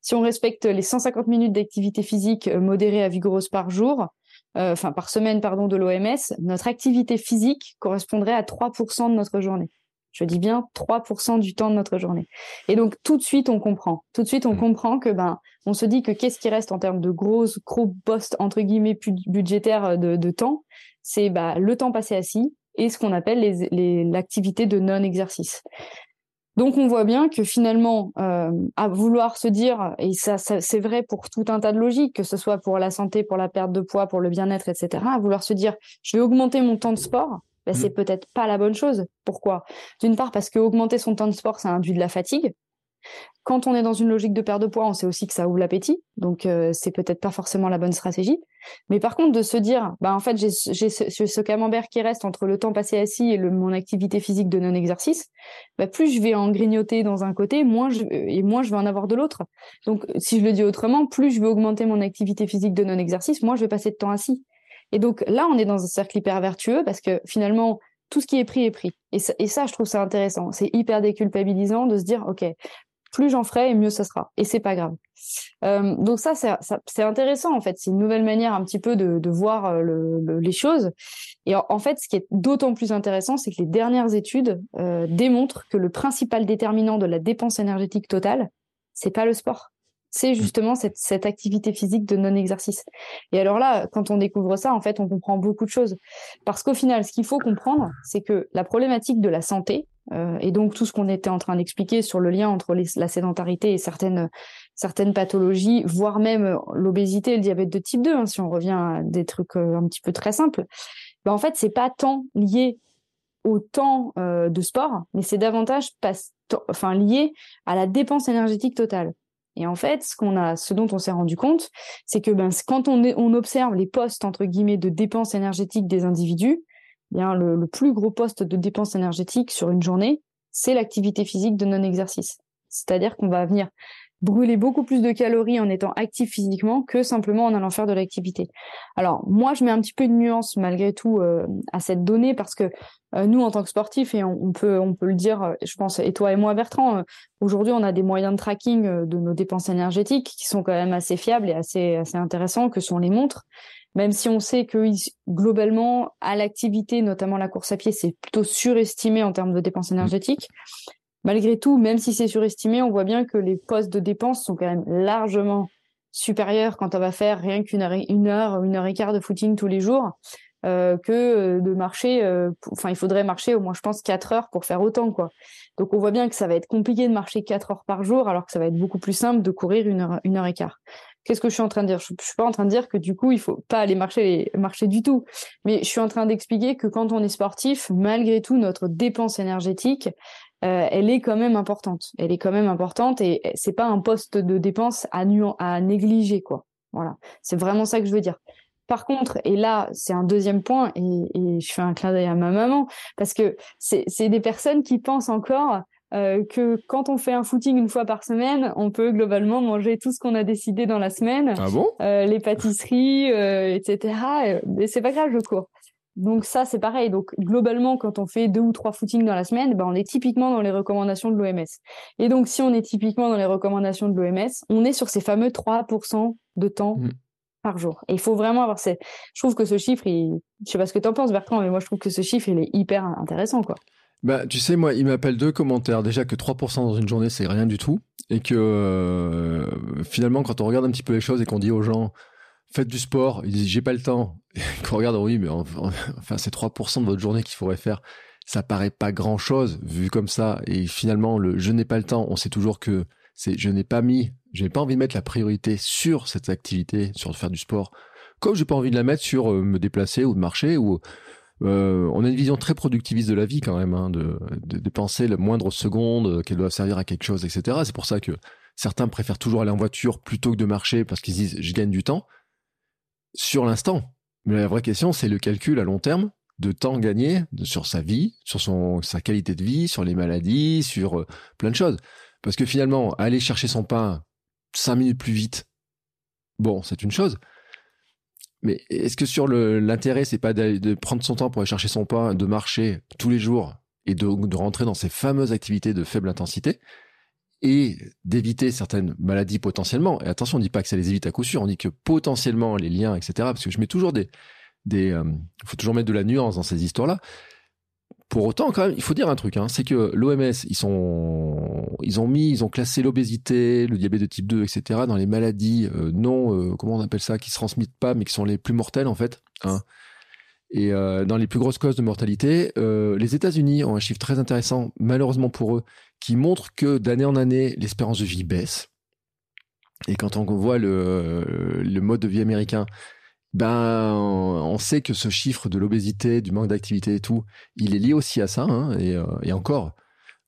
Si on respecte les 150 minutes d'activité physique euh, modérée à vigoureuse par jour, euh, par semaine pardon de l'OMS, notre activité physique correspondrait à 3% de notre journée. Je dis bien 3% du temps de notre journée. Et donc tout de suite on comprend. Tout de suite on mmh. comprend que ben on se dit que qu'est-ce qui reste en termes de gros gros postes entre guillemets budgétaires euh, de, de temps, c'est bah, le temps passé assis et ce qu'on appelle l'activité les, de non-exercice. Donc on voit bien que finalement, euh, à vouloir se dire, et ça, c'est vrai pour tout un tas de logiques, que ce soit pour la santé, pour la perte de poids, pour le bien-être, etc., à vouloir se dire, je vais augmenter mon temps de sport, ben, c'est mmh. peut-être pas la bonne chose. Pourquoi? D'une part parce que augmenter son temps de sport, ça induit de la fatigue. Quand on est dans une logique de perte de poids, on sait aussi que ça ouvre l'appétit, donc euh, c'est peut-être pas forcément la bonne stratégie. Mais par contre, de se dire, bah en fait, j'ai ce, camembert qui reste entre le temps passé assis et le, mon activité physique de non-exercice, bah plus je vais en grignoter dans un côté, moins je, et moins je vais en avoir de l'autre. Donc, si je le dis autrement, plus je vais augmenter mon activité physique de non-exercice, moins je vais passer de temps assis. Et donc là, on est dans un cercle hyper vertueux parce que finalement, tout ce qui est pris est pris. Et ça, je trouve ça intéressant. C'est hyper déculpabilisant de se dire, OK, plus j'en ferai mieux ce sera. Et c'est pas grave. Euh, donc ça, c'est intéressant en fait. C'est une nouvelle manière un petit peu de, voir euh, les choses. Et en, fait, ce qui est d'autant plus intéressant, c'est que les dernières études euh, démontrent que le principal déterminant de la dépense énergétique totale, c'est pas le sport. C'est mmh. justement cette, cette activité physique de non-exercice. Et alors là, quand on découvre ça, en fait, on comprend beaucoup de choses. Parce qu'au final, ce qu'il faut comprendre, c'est que la problématique de la santé, euh, et donc tout ce qu'on était en train d'expliquer sur le lien entre la sédentarité et certaines certaines pathologies, voire même euh, l'obésité et le diabète de type 2, hein, si on revient à des trucs euh, un petit peu très simples, ben en fait c'est pas tant lié au temps de sport, mais c'est davantage pas, enfin lié à la dépense énergétique totale. Et en fait, ce dont on s'est rendu compte, c'est que ben, quand on, observe les postes entre guillemets de dépenses énergétiques des individus, bien le, plus gros poste de dépense énergétique sur une journée, c'est l'activité physique de non-exercice. C'est-à-dire qu'on va venir brûler beaucoup plus de calories en étant actif physiquement que simplement en allant faire de l'activité. Alors moi, je mets un petit peu de nuance malgré tout euh, à cette donnée parce que euh, nous, en tant que sportifs, et on, peut on peut le dire, euh, je pense, et toi et moi, Bertrand, aujourd'hui, on a des moyens de tracking de nos dépenses énergétiques qui sont quand même assez fiables et assez assez intéressants, que sont les montres même si on sait que globalement, à l'activité, notamment la course à pied, c'est plutôt surestimé en termes de dépenses énergétiques. Malgré tout, même si c'est surestimé, on voit bien que les postes de dépenses sont quand même largement supérieure quand on va faire rien qu'une heure, une heure, une heure et quart de footing tous les jours. Euh, que euh, de marcher, euh, enfin il faudrait marcher au moins je pense quatre heures pour faire autant quoi. Donc on voit bien que ça va être compliqué de marcher quatre heures par jour alors que ça va être beaucoup plus simple de courir une heure, une heure et quart. Qu'est-ce que je suis en train de dire? Je, je suis pas en train de dire que du coup il faut pas aller marcher marcher du tout, mais je suis en train d'expliquer que quand on est sportif, malgré tout notre dépense énergétique euh, elle est quand même importante. Elle est quand même importante et c'est pas un poste de dépense à, à négliger quoi. Voilà, c'est vraiment ça que je veux dire. Par contre, et là, c'est un deuxième point, et, je fais un clin d'œil à ma maman, parce que c'est des personnes qui pensent encore euh, que quand on fait un footing une fois par semaine, on peut globalement manger tout ce qu'on a décidé dans la semaine, ah bon? euh, les pâtisseries, euh, etc. Et c'est pas grave, je cours. Donc ça, c'est pareil. Donc globalement, quand on fait deux ou trois footings dans la semaine, ben, on est typiquement dans les recommandations de l'OMS. Et donc si on est typiquement dans les recommandations de l'OMS, on est sur ces fameux 3% de temps mmh par jour. Et il faut vraiment avoir ces... Je trouve que ce chiffre, il... je sais pas ce que tu en penses Bertrand, mais moi je trouve que ce chiffre, il est hyper intéressant. quoi. Bah, tu sais, moi, il m'appelle deux commentaires. Déjà que 3% dans une journée, c'est rien du tout. Et que euh, finalement, quand on regarde un petit peu les choses et qu'on dit aux gens, faites du sport, ils disent, j'ai pas le temps. Qu'on regarde, oui, mais enfin, c'est 3% de votre journée qu'il faudrait faire. Ça paraît pas grand chose vu comme ça. Et finalement, le je n'ai pas le temps, on sait toujours que c'est je n'ai pas mis j'ai pas envie de mettre la priorité sur cette activité, sur faire du sport, comme j'ai pas envie de la mettre sur euh, me déplacer ou de marcher ou euh, on a une vision très productiviste de la vie quand même, hein, de, de, de, penser le moindre seconde euh, qu'elle doit servir à quelque chose, etc. C'est pour ça que certains préfèrent toujours aller en voiture plutôt que de marcher parce qu'ils disent je gagne du temps sur l'instant. Mais la vraie question, c'est le calcul à long terme de temps gagné sur sa vie, sur sa qualité de vie, sur les maladies, sur plein de choses. Parce que finalement, aller chercher son pain cinq minutes plus vite, bon, c'est une chose. Mais est-ce que sur l'intérêt, c'est pas de prendre son temps pour aller chercher son pain, de marcher tous les jours et de, de rentrer dans ces fameuses activités de faible intensité? Et d'éviter certaines maladies potentiellement. Et attention, on dit pas que ça les évite à coup sûr, on dit que potentiellement les liens, etc. Parce que je mets toujours des, des, euh, faut toujours mettre de la nuance dans ces histoires-là. Pour autant, quand même, il faut dire un truc, hein, c'est que l'OMS, ils sont, ils ont mis, ils ont classé l'obésité, le diabète de type 2, etc. dans les maladies euh, non, euh, comment on appelle ça, qui se transmettent pas, mais qui sont les plus mortelles en fait. Hein. Et euh, dans les plus grosses causes de mortalité, les États-Unis ont un chiffre très intéressant, malheureusement pour eux, qui montre que d'année en année, l'espérance de vie baisse. Et quand on voit le, le mode de vie américain, ben, on sait que ce chiffre de l'obésité, du manque d'activité et tout, il est lié aussi à ça. Hein, euh, et, encore,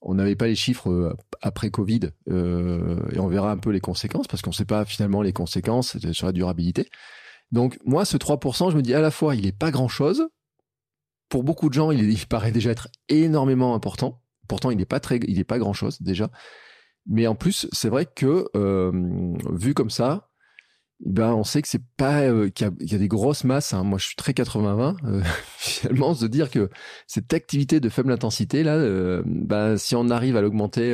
on n'avait pas les chiffres euh, après Covid, euh, et on verra un peu les conséquences, parce qu'on ne sait pas finalement les conséquences sur la durabilité. Donc moi, ce 3%, je me dis à la fois, il n'est pas grand-chose. Pour beaucoup de gens, il, paraît déjà être énormément important. Pourtant, il n'est pas très, grand-chose déjà. Mais en plus, c'est vrai que vu comme ça, ben on sait que c'est pas euh, qu'il y, a des grosses masses. Hein. Moi, je suis très 80-20. Euh, finalement, se dire que cette activité de faible intensité euh, ben, si on arrive à l'augmenter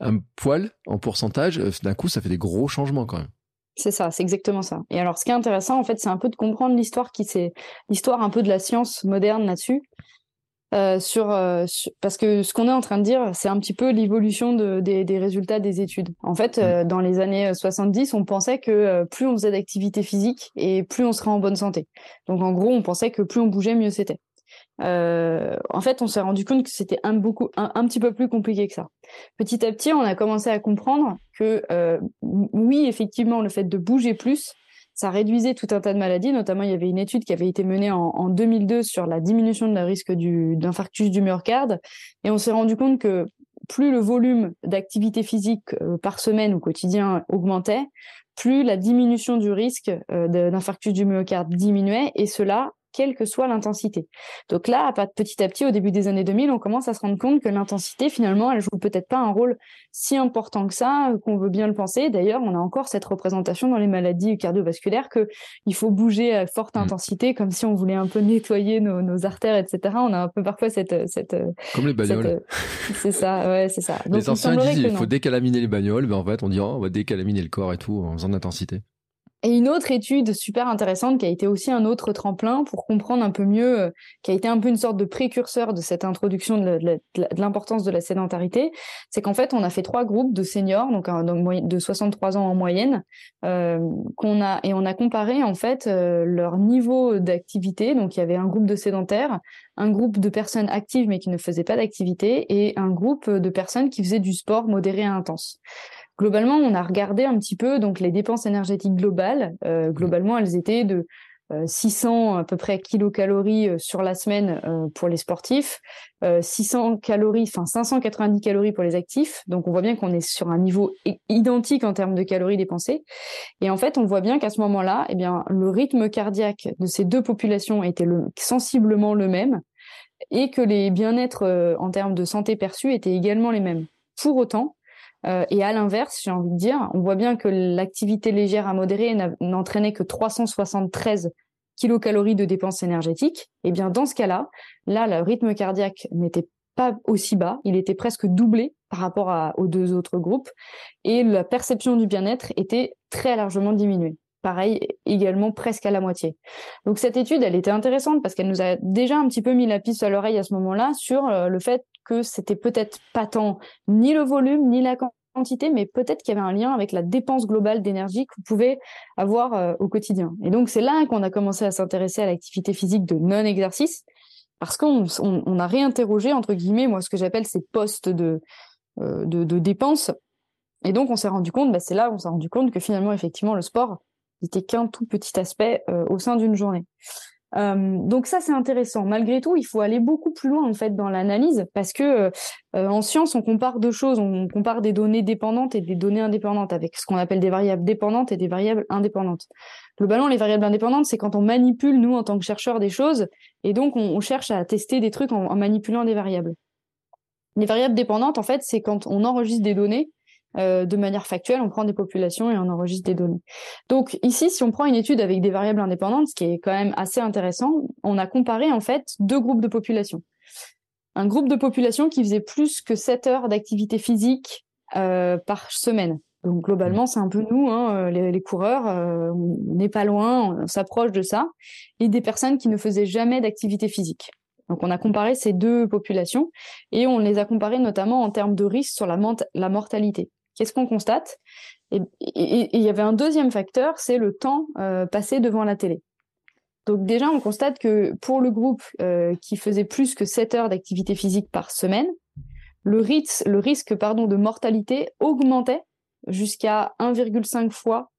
un poil en pourcentage, d'un coup, ça fait des gros changements quand même. C'est ça, c'est exactement ça. Et alors, ce qui est intéressant, en fait, c'est un peu de comprendre l'histoire qui c'est l'histoire un peu de la science moderne là-dessus. Euh, sur, euh, parce que ce qu'on est en train de dire, c'est un petit peu l'évolution de, des, des, résultats des études. En fait, euh, dans les années 70, on pensait que plus on faisait d'activité physique et plus on serait en bonne santé. Donc en gros, on pensait que plus on bougeait, mieux c'était. En fait, on s'est rendu compte que c'était un, beaucoup, un, petit peu plus compliqué que ça. Petit à petit, on a commencé à comprendre que oui, effectivement, le fait de bouger plus, ça réduisait tout un tas de maladies. Notamment, il y avait une étude qui avait été menée en, 2002 sur la diminution de la risque d'infarctus du, myocarde. Et on s'est rendu compte que plus le volume d'activité physique euh, par semaine ou quotidien augmentait, plus la diminution du risque euh, d'infarctus du myocarde diminuait, et cela quelle que soit l'intensité. Donc là, petit à petit, au début des années 2000, on commence à se rendre compte que l'intensité, finalement, elle joue peut-être pas un rôle si important que ça, euh, qu'on veut bien le penser. D'ailleurs, on a encore cette représentation dans les maladies cardiovasculaires que il faut bouger à forte mmh. intensité, comme si on voulait un peu nettoyer nos, artères, etc. On a un peu parfois cette, cette comme les bagnoles. Euh, c'est ça, ouais, c'est ça. les anciens disent il faut décalaminer les bagnoles, mais en fait, on dit oh, on va décalaminer le corps et tout en faisant d'intensité. Et une autre étude super intéressante qui a été aussi un autre tremplin pour comprendre un peu mieux, euh, qui a été un peu une sorte de précurseur de cette introduction de l'importance de, la sédentarité, c'est qu'en fait on a fait trois groupes de seniors, donc, de 63 ans en moyenne, euh, qu'on a et on a comparé en fait euh, leur niveau d'activité. Donc il y avait un groupe de sédentaires, un groupe de personnes actives mais qui ne faisaient pas d'activité et un groupe de personnes qui faisaient du sport modéré et intense. Globalement, on a regardé un petit peu donc les dépenses énergétiques globales. Euh, mmh. globalement, elles étaient de 600 euh, à peu près kilocalories euh, sur la semaine pour les sportifs, 600 calories, enfin 590 calories pour les actifs. Donc on voit bien qu'on est sur un niveau identique en termes de calories dépensées. Et en fait, on voit bien qu'à ce moment-là, eh bien le rythme cardiaque de ces deux populations était sensiblement le même et que les bien-être en termes de santé perçus étaient également les mêmes. Pour autant, euh, et à l'inverse, j'ai envie de dire, on voit bien que l'activité légère à modérée n'entraînait que 373 kilocalories de dépenses énergétiques. Et eh bien dans ce cas-là, là, le rythme cardiaque n'était pas aussi bas, il était presque doublé par rapport aux deux autres groupes, et la perception du bien-être était très largement diminuée. Pareil, également presque à la moitié. Donc cette étude, elle était intéressante parce qu'elle nous a déjà un petit peu mis la piste à l'oreille à ce moment-là sur euh, le fait que c'était peut-être pas tant ni le volume ni la quantité, mais peut-être qu'il y avait un lien avec la dépense globale d'énergie que vous pouvez avoir euh, au quotidien. Et donc c'est là qu'on a commencé à s'intéresser à l'activité physique de non-exercice, parce qu'on on, a réinterrogé, entre guillemets, moi ce que j'appelle ces postes de, euh, de, dépenses. Et donc on s'est rendu compte, bah, c'est là où on s'est rendu compte que finalement, effectivement, le sport n'était qu'un tout petit aspect euh, au sein d'une journée. Euh, donc ça c'est intéressant. Malgré tout, il faut aller beaucoup plus loin en fait dans l'analyse parce que euh, en science on compare deux choses, on compare des données dépendantes et des données indépendantes avec ce qu'on appelle des variables dépendantes et des variables indépendantes. Globalement, les variables indépendantes c'est quand on manipule nous en tant que chercheurs des choses et donc on, cherche à tester des trucs en manipulant des variables. Les variables dépendantes en fait c'est quand on enregistre des données euh, de manière factuelle, on prend des populations et on enregistre des données. Donc ici, si on prend une étude avec des variables indépendantes, ce qui est quand même assez intéressant, on a comparé en fait deux groupes de populations. Un groupe de population qui faisait plus que 7 heures d'activité physique euh, par semaine. Donc globalement, c'est un peu nous, hein, les, coureurs, euh, on n'est pas loin, on s'approche de ça, et des personnes qui ne faisaient jamais d'activité physique. Donc on a comparé ces deux populations et on les a comparées notamment en termes de risque sur la mortalité. Qu'est-ce qu'on constate? Et il y avait un deuxième facteur, c'est le temps euh, passé devant la télé. Donc déjà, on constate que pour le groupe euh, qui faisait plus que 7 heures d'activité physique par semaine, le, risque, le risque pardon, de mortalité augmentait jusqu'à 1,5 fois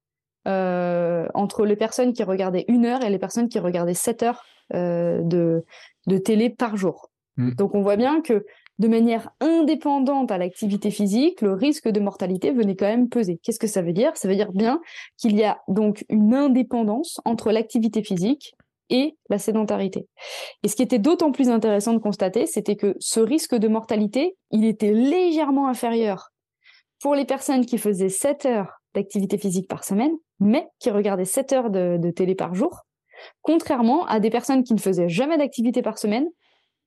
euh, entre les personnes qui regardaient une heure et les personnes qui regardaient 7 heures de, de télé par jour. Mmh. Donc on voit bien que de manière indépendante à l'activité physique, le risque de mortalité venait quand même peser. Qu'est-ce que ça veut dire? Ça veut dire bien qu'il y a donc une indépendance entre l'activité physique et la sédentarité. Et ce qui était d'autant plus intéressant de constater, c'était que ce risque de mortalité, il était légèrement inférieur pour les personnes qui faisaient 7 heures d'activité physique par semaine, mais qui regardaient 7 heures de, de télé par jour, contrairement à des personnes qui ne faisaient jamais d'activité par semaine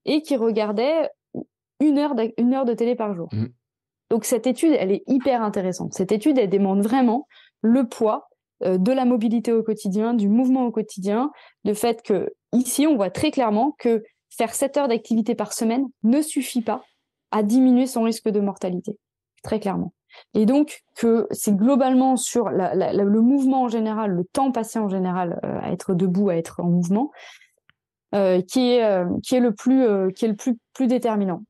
et qui regardaient une heure, une heure de télé par jour. Mm. Donc cette étude, elle est hyper intéressante. Cette étude, elle demande vraiment le poids euh, de la mobilité au quotidien, du mouvement au quotidien, le fait que ici, on voit très clairement que faire 7 heures d'activité par semaine ne suffit pas à diminuer son risque de mortalité, très clairement. Et donc que c'est globalement sur le mouvement en général, le temps passé en général euh, à être debout, à être en mouvement, euh, qui est qui est le plus qui est le plus plus déterminant.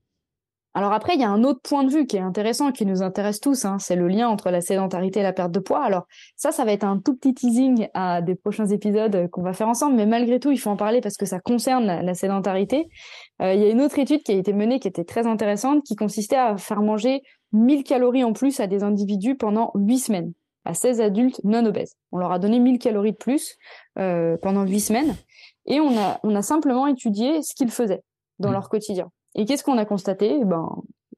Alors après, il y a un autre point de vue qui est intéressant, qui nous intéresse tous, hein, c'est le lien entre la sédentarité et la perte de poids. Alors ça, ça va être un tout petit teasing à des prochains épisodes qu'on va faire ensemble, mais malgré tout, il faut en parler parce que ça concerne la, sédentarité. Euh, il y a une autre étude qui a été menée qui était très intéressante, qui consistait à faire manger 1000 calories en plus à des individus pendant 8 semaines, à 16 adultes non obèses. On leur a donné 1000 calories de plus euh, pendant 8 semaines, et on a, on a simplement étudié ce qu'ils faisaient dans mmh. leur quotidien. Et qu'est-ce qu'on a constaté? Eh Ben,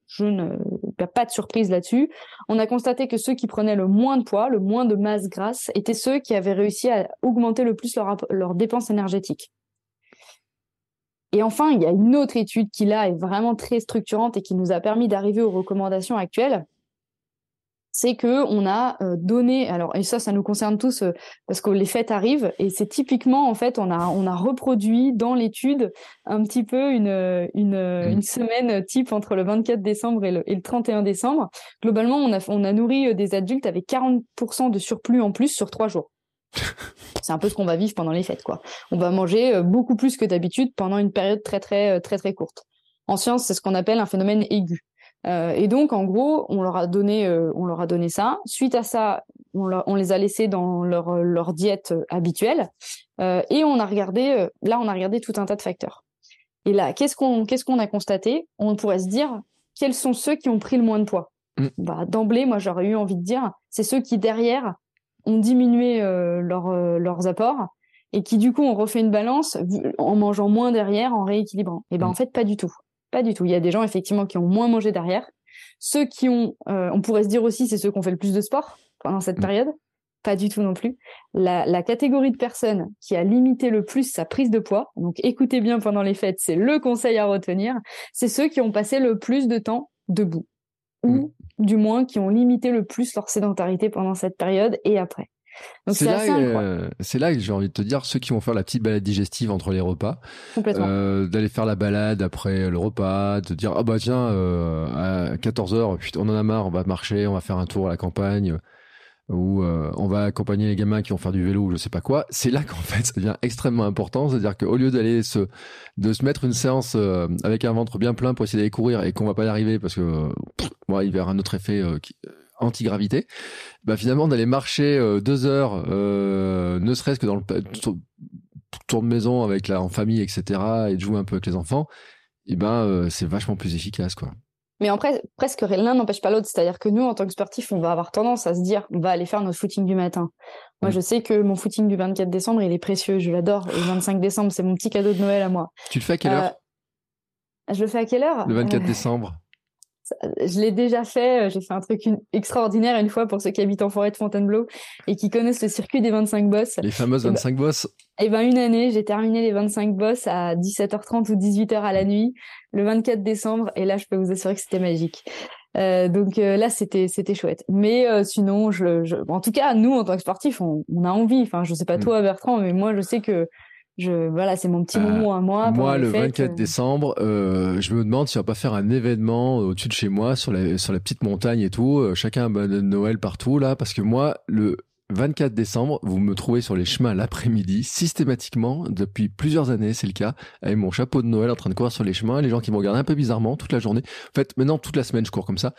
je ne pas de surprise là-dessus. On a constaté que ceux qui prenaient le moins de poids, le moins de masse grasse, étaient ceux qui avaient réussi à augmenter le plus leurs leur dépenses énergétiques. Et enfin, il y a une autre étude qui là est vraiment très structurante et qui nous a permis d'arriver aux recommandations actuelles. C'est que on a euh, donné alors et ça ça nous concerne tous euh, parce que les fêtes arrivent et c'est typiquement en fait on a on a reproduit dans l'étude un petit peu une une, mmh. une semaine type entre le 24 décembre et le, et le 31 décembre. Globalement on a on a nourri euh, des adultes avec 40% de surplus en plus sur trois jours. C'est un peu ce qu'on va vivre pendant les fêtes quoi. On va manger beaucoup plus que d'habitude pendant une période très très très très courte. En science c'est ce qu'on appelle un phénomène aigu euh, et donc, en gros, on leur a donné, euh, on leur a donné ça. Suite à ça, on, on les a laissés dans leur, leur diète habituelle. Euh, et on a regardé, là, on a regardé tout un tas de facteurs. Et là, qu'est-ce qu'on, qu'est-ce qu'on a constaté? On pourrait se dire, quels sont ceux qui ont pris le moins de poids? Mm. bah, D'emblée, moi, j'aurais eu envie de dire, c'est ceux qui derrière ont diminué leur, leurs apports et qui du coup ont refait une balance en mangeant moins derrière, en rééquilibrant. Et ben mm. en fait, pas du tout. Pas du tout. Il y a des gens effectivement qui ont moins mangé derrière. Ceux qui ont, euh, on pourrait se dire aussi, c'est ceux qui ont fait le plus de sport pendant cette mm. période. Pas du tout non plus. La, la, catégorie de personnes qui a limité le plus sa prise de poids, donc écoutez bien pendant les fêtes, c'est le conseil à retenir, c'est ceux qui ont passé le plus de temps debout, ou mm. du moins qui ont limité le plus leur sédentarité pendant cette période et après. C'est là, euh, c'est là que j'ai envie de te dire, ceux qui vont faire la petite balade digestive entre les repas, euh, d'aller faire la balade après le repas, de dire ah bah tiens euh, à 14 h on en a marre, on va marcher, on va faire un tour à la campagne ou on va accompagner les gamins qui vont faire du vélo ou je sais pas quoi. C'est là qu'en fait ça devient extrêmement important, c'est-à-dire qu'au lieu d'aller se de se mettre une séance avec un ventre bien plein pour essayer d'aller courir et qu'on va pas y arriver parce que moi il y avoir un autre effet qui anti-gravité, bah finalement d'aller marcher euh, deux heures, euh, ne serait-ce que dans le tour de maison avec la en famille, etc., et de jouer un peu avec les enfants, et ben euh, c'est vachement plus efficace, quoi. Mais en fait, presque l'un n'empêche pas l'autre. C'est-à-dire que nous, en tant que sportifs, on va avoir tendance à se dire, on va aller faire notre footing du matin. Moi, mm. je sais que mon footing du 24 décembre, il est précieux. Je l'adore. Le 25 décembre, c'est mon petit cadeau de Noël à moi. Tu le fais à quelle heure? Je le fais à quelle heure? Le 24 décembre je l'ai déjà fait. Euh, j'ai fait un truc extraordinaire une fois pour ceux qui habitent en forêt de Fontainebleau et qui connaissent le circuit des 25 bosses. Les fameuses 25 bosses. Et ben une année, j'ai terminé les 25 bosses à 17h30 ou 18h à la nuit, le 24 décembre. Et là, je peux vous assurer que c'était magique. Euh, donc euh, là, c'était c'était chouette. Mais euh, sinon, je, je, en tout cas, nous en tant que sportifs, on, on a envie. Enfin, je sais pas mm. toi, Bertrand, mais moi, je sais que je, voilà, c'est mon petit euh, moment à moi. Moi, le 24 euh. décembre, euh, je me demande si on va pas faire un événement au-dessus de chez moi, sur la, sur la petite montagne et tout. chacun a de Noël partout, là, parce que moi, le, 24 décembre, vous me trouvez sur les chemins l'après-midi, systématiquement, depuis plusieurs années, c'est le cas, avec mon chapeau de Noël en train de courir sur les chemins, les gens qui me regardent un peu bizarrement toute la journée. En fait, maintenant, toute la semaine, je cours comme ça,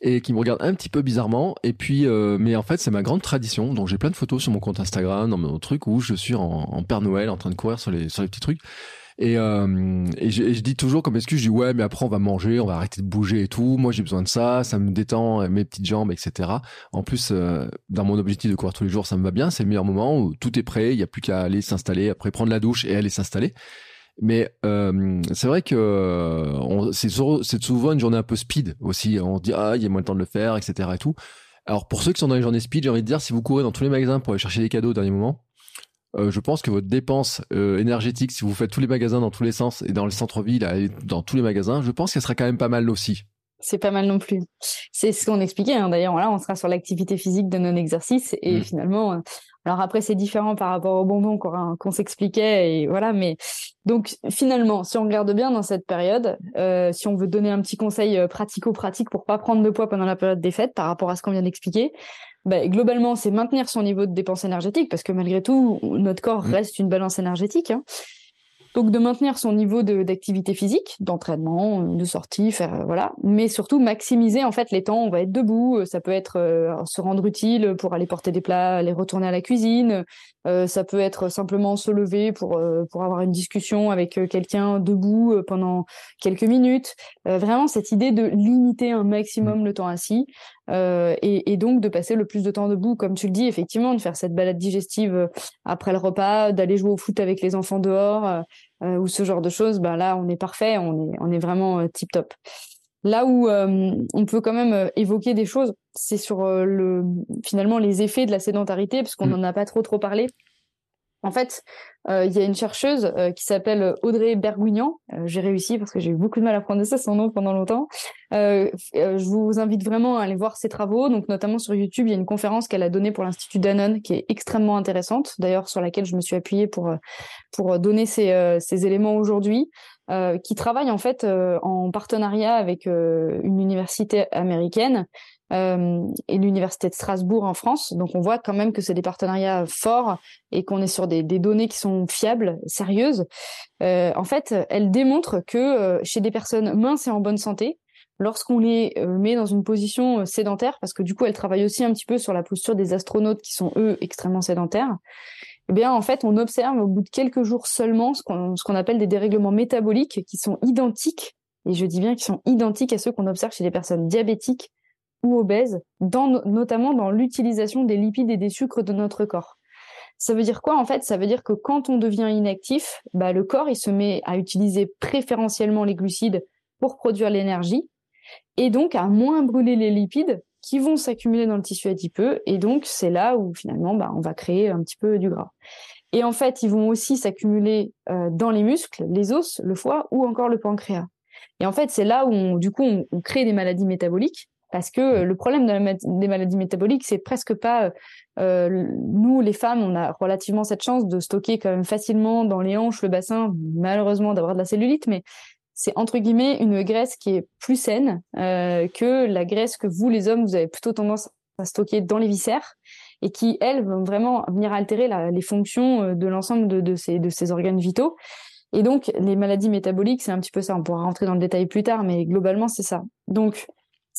et qui me regardent un petit peu bizarrement. Et puis, euh, mais en fait, c'est ma grande tradition. Donc, j'ai plein de photos sur mon compte Instagram, dans mon truc, où je suis en, en Père Noël, en train de courir sur les, sur les petits trucs. Et, euh, je, je, dis toujours comme excuse, je dis ouais, mais après on va manger, on va arrêter de bouger et tout. Moi j'ai besoin de ça, ça me détend mes petites jambes, etc. En plus, euh, dans mon objectif de courir tous les jours, ça me va bien. C'est le meilleur moment où tout est prêt, il y a plus qu'à aller s'installer, après prendre la douche et aller s'installer. Mais euh, c'est vrai que c'est souvent une journée un peu speed aussi. On dit ah il y a moins de temps de le faire, etc. Et tout. Alors pour ceux qui sont dans les journées speed, j'ai envie de dire si vous courez dans tous les magasins pour aller chercher des cadeaux au dernier moment, euh, je pense que votre dépense euh, énergétique, si vous faites tous les magasins dans tous les sens et dans le centre-ville, dans tous les magasins, je pense qu'elle sera quand même pas mal aussi. C'est pas mal non plus. C'est ce qu'on expliquait. Hein. D'ailleurs, là, on sera sur l'activité physique de non-exercice et mm. finalement, euh, alors après, c'est différent par rapport au bonbon qu'on s'expliquait et voilà. Mais donc finalement, si on regarde bien dans cette période, si on veut donner un petit conseil pratico-pratique pour pas prendre de poids pendant la période des fêtes par rapport à ce qu'on vient d'expliquer, bah, globalement, c'est maintenir son niveau de dépense énergétique, parce que malgré tout, notre corps mmh. reste une balance énergétique. Hein. Donc de maintenir son niveau d'activité physique, d'entraînement, de sortie, faire voilà, mais surtout maximiser en fait les temps. On va être debout, ça peut être euh, se rendre utile pour aller porter des plats, aller retourner à la cuisine. Euh, ça peut être simplement se lever pour euh, pour avoir une discussion avec quelqu'un debout pendant quelques minutes. vraiment cette idée de limiter un maximum le temps assis et, et, donc de passer le plus de temps debout, comme tu le dis effectivement, de faire cette balade digestive après le repas, d'aller jouer au foot avec les enfants dehors euh, ou ce genre de choses, bah là, on est parfait, on est, on est vraiment euh, tip top. Là où euh, on peut quand même évoquer des choses, c'est sur le finalement les effets de la sédentarité, parce qu'on n'en mm. a pas trop trop parlé. En fait, euh, il y a une chercheuse euh, qui s'appelle Audrey Bergouignan. Euh, j'ai réussi parce que j'ai eu beaucoup de mal à prononcer son nom pendant longtemps. je vous invite vraiment à aller voir ses travaux. Donc, notamment sur YouTube, il y a une conférence qu'elle a donnée pour l'Institut Danone qui est extrêmement intéressante, d'ailleurs sur laquelle je me suis appuyée pour pour donner ces, ces éléments aujourd'hui. qui travaille en fait en partenariat avec une université américaine euh, et l'université de Strasbourg en France. Donc on voit quand même que c'est des partenariats forts et qu'on est sur des, données qui sont fiables, sérieuses. Euh, en fait, elle démontre que euh, chez des personnes minces et en bonne santé, lorsqu'on les euh, met dans une position sédentaire, parce que du coup elle travaille aussi un petit peu sur la posture des astronautes qui sont eux extrêmement sédentaires, eh bien en fait on observe au bout de quelques jours seulement ce qu'on appelle des dérèglements métaboliques qui sont identiques, et je dis bien qu'ils sont identiques à ceux qu'on observe chez les personnes diabétiques ou obèses, notamment dans l'utilisation des lipides et des sucres de notre corps. Ça veut dire quoi en fait? Ça veut dire que quand on devient inactif, bah, le corps il se met à utiliser préférentiellement les glucides pour produire l'énergie et donc à moins brûler les lipides qui vont s'accumuler dans le tissu adipeux et donc c'est là où finalement bah, on va créer un petit peu du gras. Et en fait, ils vont aussi s'accumuler euh, dans les muscles, les os, le foie ou encore le pancréas. Et en fait, c'est là où du coup on crée des maladies métaboliques parce que euh, le problème des maladies métaboliques, c'est presque pas euh, euh, nous les femmes, on a relativement cette chance de stocker quand même facilement dans les hanches, le bassin, malheureusement d'avoir de la cellulite, mais c'est entre guillemets une graisse qui est plus saine que la graisse que vous les hommes vous avez plutôt tendance à stocker dans les viscères et qui elles vont vraiment venir altérer les fonctions de l'ensemble de, ces, de ces organes vitaux. Et donc les maladies métaboliques, c'est un petit peu ça. On pourra rentrer dans le détail plus tard, mais globalement c'est ça. Donc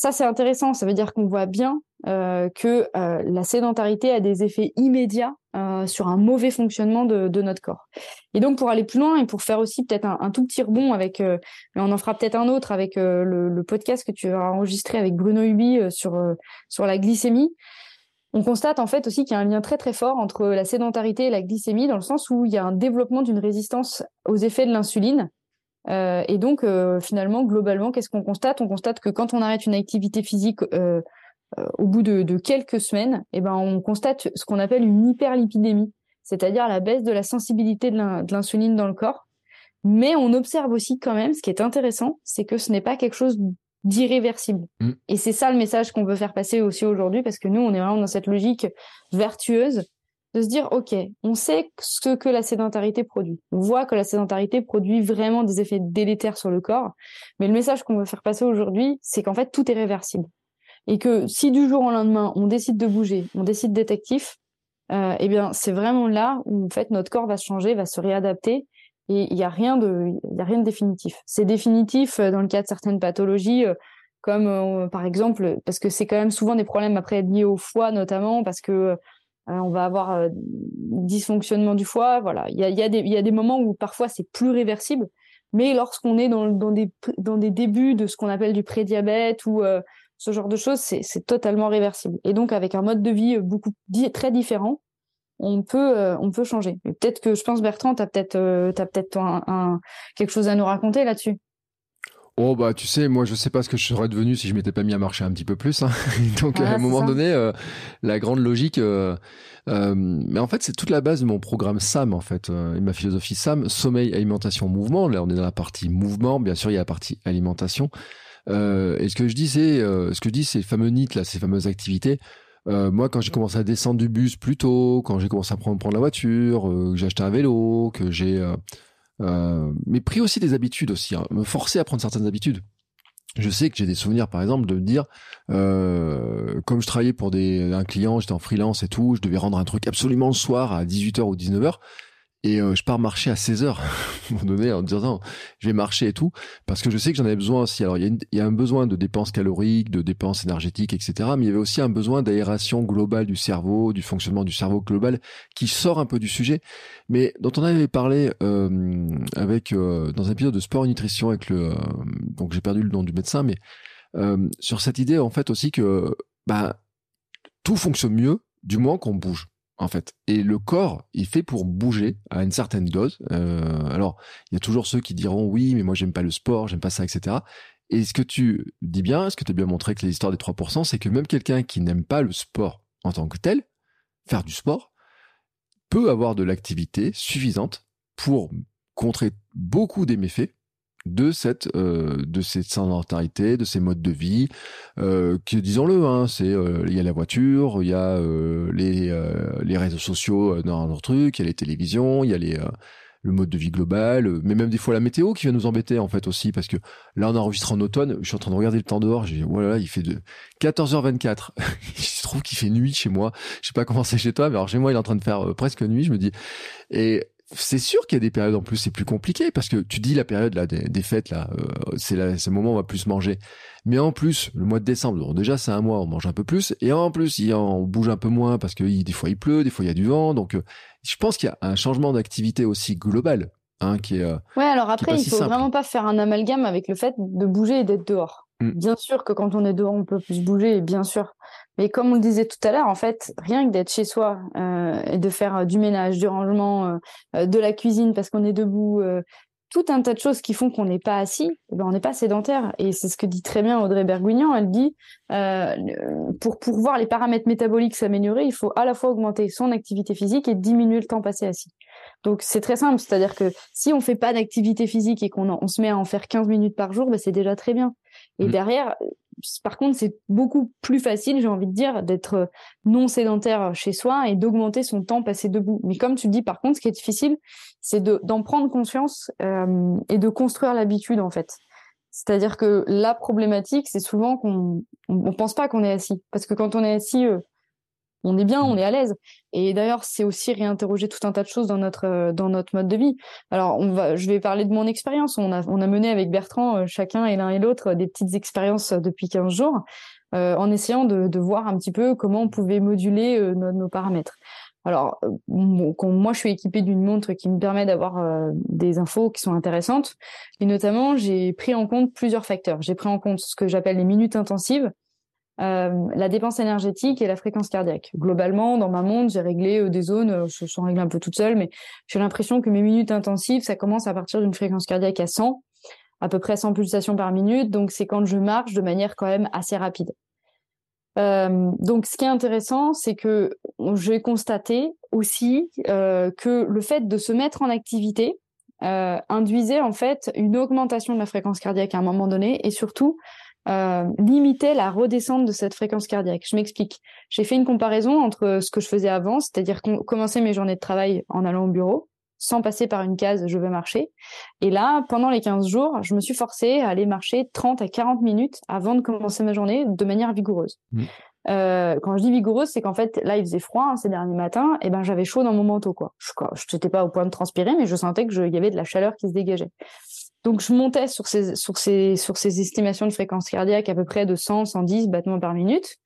ça, c'est intéressant. Ça veut dire qu'on voit bien euh, que euh, la sédentarité a des effets immédiats euh, sur un mauvais fonctionnement de, notre corps. Et donc, pour aller plus loin et pour faire aussi peut-être un, tout petit rebond avec, mais on en fera peut-être un autre avec le, podcast que tu as enregistré avec Bruno Hubi sur sur la glycémie. On constate en fait aussi qu'il y a un lien très très fort entre la sédentarité et la glycémie dans le sens où il y a un développement d'une résistance aux effets de l'insuline euh, et donc, euh, finalement, globalement, qu'est-ce qu'on constate? On constate que quand on arrête une activité physique euh, au bout de, de, quelques semaines, eh ben, on constate ce qu'on appelle une hyperlipidémie, c'est-à-dire la baisse de la sensibilité de l'insuline dans le corps. Mais on observe aussi quand même, ce qui est intéressant, c'est que ce n'est pas quelque chose d'irréversible. Mmh. Et c'est ça le message qu'on veut faire passer aussi aujourd'hui, parce que nous, on est vraiment dans cette logique vertueuse de se dire, OK, on sait ce que la sédentarité produit. On voit que la sédentarité produit vraiment des effets délétères sur le corps. Mais le message qu'on veut faire passer aujourd'hui, c'est qu'en fait, tout est réversible. Et que si du jour au lendemain, on décide de bouger, on décide d'être actif, euh, eh bien, c'est vraiment là où, en fait, notre corps va se changer, va se réadapter. Et il n'y a rien de, il a rien de définitif. C'est définitif euh, dans le cas de certaines pathologies, euh, comme par exemple, parce que c'est quand même souvent des problèmes après liés au foie notamment, parce que on va avoir euh, dysfonctionnement du foie. Voilà, il y a, des moments où parfois c'est plus réversible, mais lorsqu'on est dans, des, dans des débuts de ce qu'on appelle du prédiabète ou euh, ce genre de choses, c'est totalement réversible. Et donc avec un mode de vie beaucoup très différent, on peut on peut changer. peut-être que je pense Bertrand, tu as peut-être t'as peut-être un, quelque chose à nous raconter là-dessus. Oh bah tu sais, moi je sais pas ce que je serais devenu si je m'étais pas mis à marcher un petit peu plus. Hein. Donc à un moment donné, euh, la grande logique. Euh, euh, mais en fait, c'est toute la base de mon programme SAM en fait et ma philosophie SAM sommeil, alimentation, mouvement. Là, on est dans la partie mouvement. Bien sûr, il y a la partie alimentation. et ce que je dis, c'est ce que je dis, ces fameux NIT là, ces fameuses activités. moi, quand j'ai commencé à descendre du bus plus tôt, quand j'ai commencé à prendre, prendre la voiture, que j'ai acheté un vélo, que j'ai euh, mais pris aussi des habitudes aussi, hein, me forcer à prendre certaines habitudes. Je sais que j'ai des souvenirs, par exemple, de me dire, euh, comme je travaillais pour des, un client, j'étais en freelance et tout, je devais rendre un truc absolument le soir à 18h ou 19h. Et euh, je pars marcher à 16 heures, à un moment donné, en disant, je vais marcher et tout, parce que je sais que j'en avais besoin aussi. Alors, il y, a y a un besoin de dépenses caloriques, de dépenses énergétiques, etc. Mais il y avait aussi un besoin d'aération globale du cerveau, du fonctionnement du cerveau global, qui sort un peu du sujet, mais dont on avait parlé euh, avec euh, dans un épisode de sport et nutrition avec le... Euh, donc, j'ai perdu le nom du médecin, mais sur cette idée, en fait, aussi que bah, tout fonctionne mieux du moins qu'on bouge en fait. Et le corps, il fait pour bouger à une certaine dose. Euh, alors, il y a toujours ceux qui diront oui, mais moi j'aime pas le sport, j'aime pas ça, etc. Et ce que tu dis bien, ce que tu as bien montré avec les histoires des 3%, c'est que même quelqu'un qui n'aime pas le sport en tant que tel, faire du sport, peut avoir de l'activité suffisante pour contrer beaucoup des méfaits de cette euh, de cette sédentarité, de ces modes de vie, euh, disons-le, hein, c'est euh, il y a la voiture, il y a les les réseaux sociaux dans leur truc, il y a les télévisions, il y a les le mode de vie global, mais même des fois la météo qui va nous embêter en fait aussi parce que là on enregistre en automne, je suis en train de regarder le temps dehors, j'ai voilà, il fait de 14h24. je trouve qu'il fait nuit chez moi. Je sais pas comment c'est chez toi, mais alors chez moi il est en train de faire presque nuit, je me dis et c'est sûr qu'il y a des périodes en plus c'est plus compliqué parce que tu dis la période là des, fêtes là euh, c'est le moment où on va plus manger. Mais en plus le mois de décembre déjà c'est un mois on mange un peu plus et en plus il, on bouge un peu moins parce que des fois il pleut des fois il y a du vent donc euh, je pense qu'il y a un changement d'activité aussi global hein, qui est euh, ouais alors après il faut vraiment pas faire un amalgame avec le fait de bouger et d'être dehors. Mm. bien sûr que quand on est dehors on peut plus bouger bien sûr mais comme on le disait tout à l'heure, en fait, rien que d'être chez soi euh, et de faire euh, du ménage, du rangement, euh, de la cuisine parce qu'on est debout, tout un tas de choses qui font qu'on n'est pas assis, eh ben on n'est pas sédentaire. Et c'est ce que dit très bien Audrey Berguignan. Elle dit, pour, pour voir les paramètres métaboliques s'améliorer, il faut à la fois augmenter son activité physique et diminuer le temps passé assis. Donc c'est très simple, c'est-à-dire que si on fait pas d'activité physique et qu'on on se met à en faire 15 minutes par jour, ben c'est déjà très bien. Et mmh. derrière, par contre, c'est beaucoup plus facile, j'ai envie de dire, d'être non sédentaire chez soi et d'augmenter son temps passé debout. Mais comme tu dis, par contre, ce qui est difficile, c'est d'en prendre conscience euh, et de construire l'habitude, en fait. C'est-à-dire que la problématique, c'est souvent qu'on on, pense pas qu'on est assis. Parce que quand on est assis, euh, on est bien, on est à l'aise. Et d'ailleurs, c'est aussi réinterroger tout un tas de choses dans notre euh, dans notre mode de vie. Alors, on va, je vais parler de mon expérience. On a on a mené avec Bertrand euh, chacun et l'un et l'autre des petites expériences euh, depuis 15 jours, en essayant de, de voir un petit peu comment on pouvait moduler nos, paramètres. Alors, moi, je suis équipée d'une montre qui me permet d'avoir des infos qui sont intéressantes. Et notamment, j'ai pris en compte plusieurs facteurs. J'ai pris en compte ce que j'appelle les minutes intensives, euh, la dépense énergétique et la fréquence cardiaque. Globalement, dans ma montre, j'ai réglé euh, des zones, euh, je suis réglée un peu toute seule, mais j'ai l'impression que mes minutes intensives, ça commence à partir d'une fréquence cardiaque à 100, à peu près 100 pulsations par minute, donc c'est quand je marche de manière quand même assez rapide. donc, ce qui est intéressant, c'est que j'ai constaté aussi que le fait de se mettre en activité induisait en fait une augmentation de la fréquence cardiaque à un moment donné, et surtout euh, limiter la redescente de cette fréquence cardiaque. Je m'explique. J'ai fait une comparaison entre ce que je faisais avant, c'est-à-dire commencer mes journées de travail en allant au bureau, sans passer par une case je vais marcher. Et là, pendant les 15 jours, je me suis forcée à aller marcher 30 à 40 minutes avant de commencer ma journée de manière vigoureuse. Mmh. Euh, quand je dis vigoureuse, c'est qu'en fait, là, il faisait froid hein, ces derniers matins, et ben j'avais chaud dans mon manteau, quoi. Je n'étais pas au point de transpirer, mais je sentais que y avait de la chaleur qui se dégageait. Donc je montais sur ces, sur ces, sur ces estimations de fréquence cardiaque à peu près de 100, 110 battements par minute.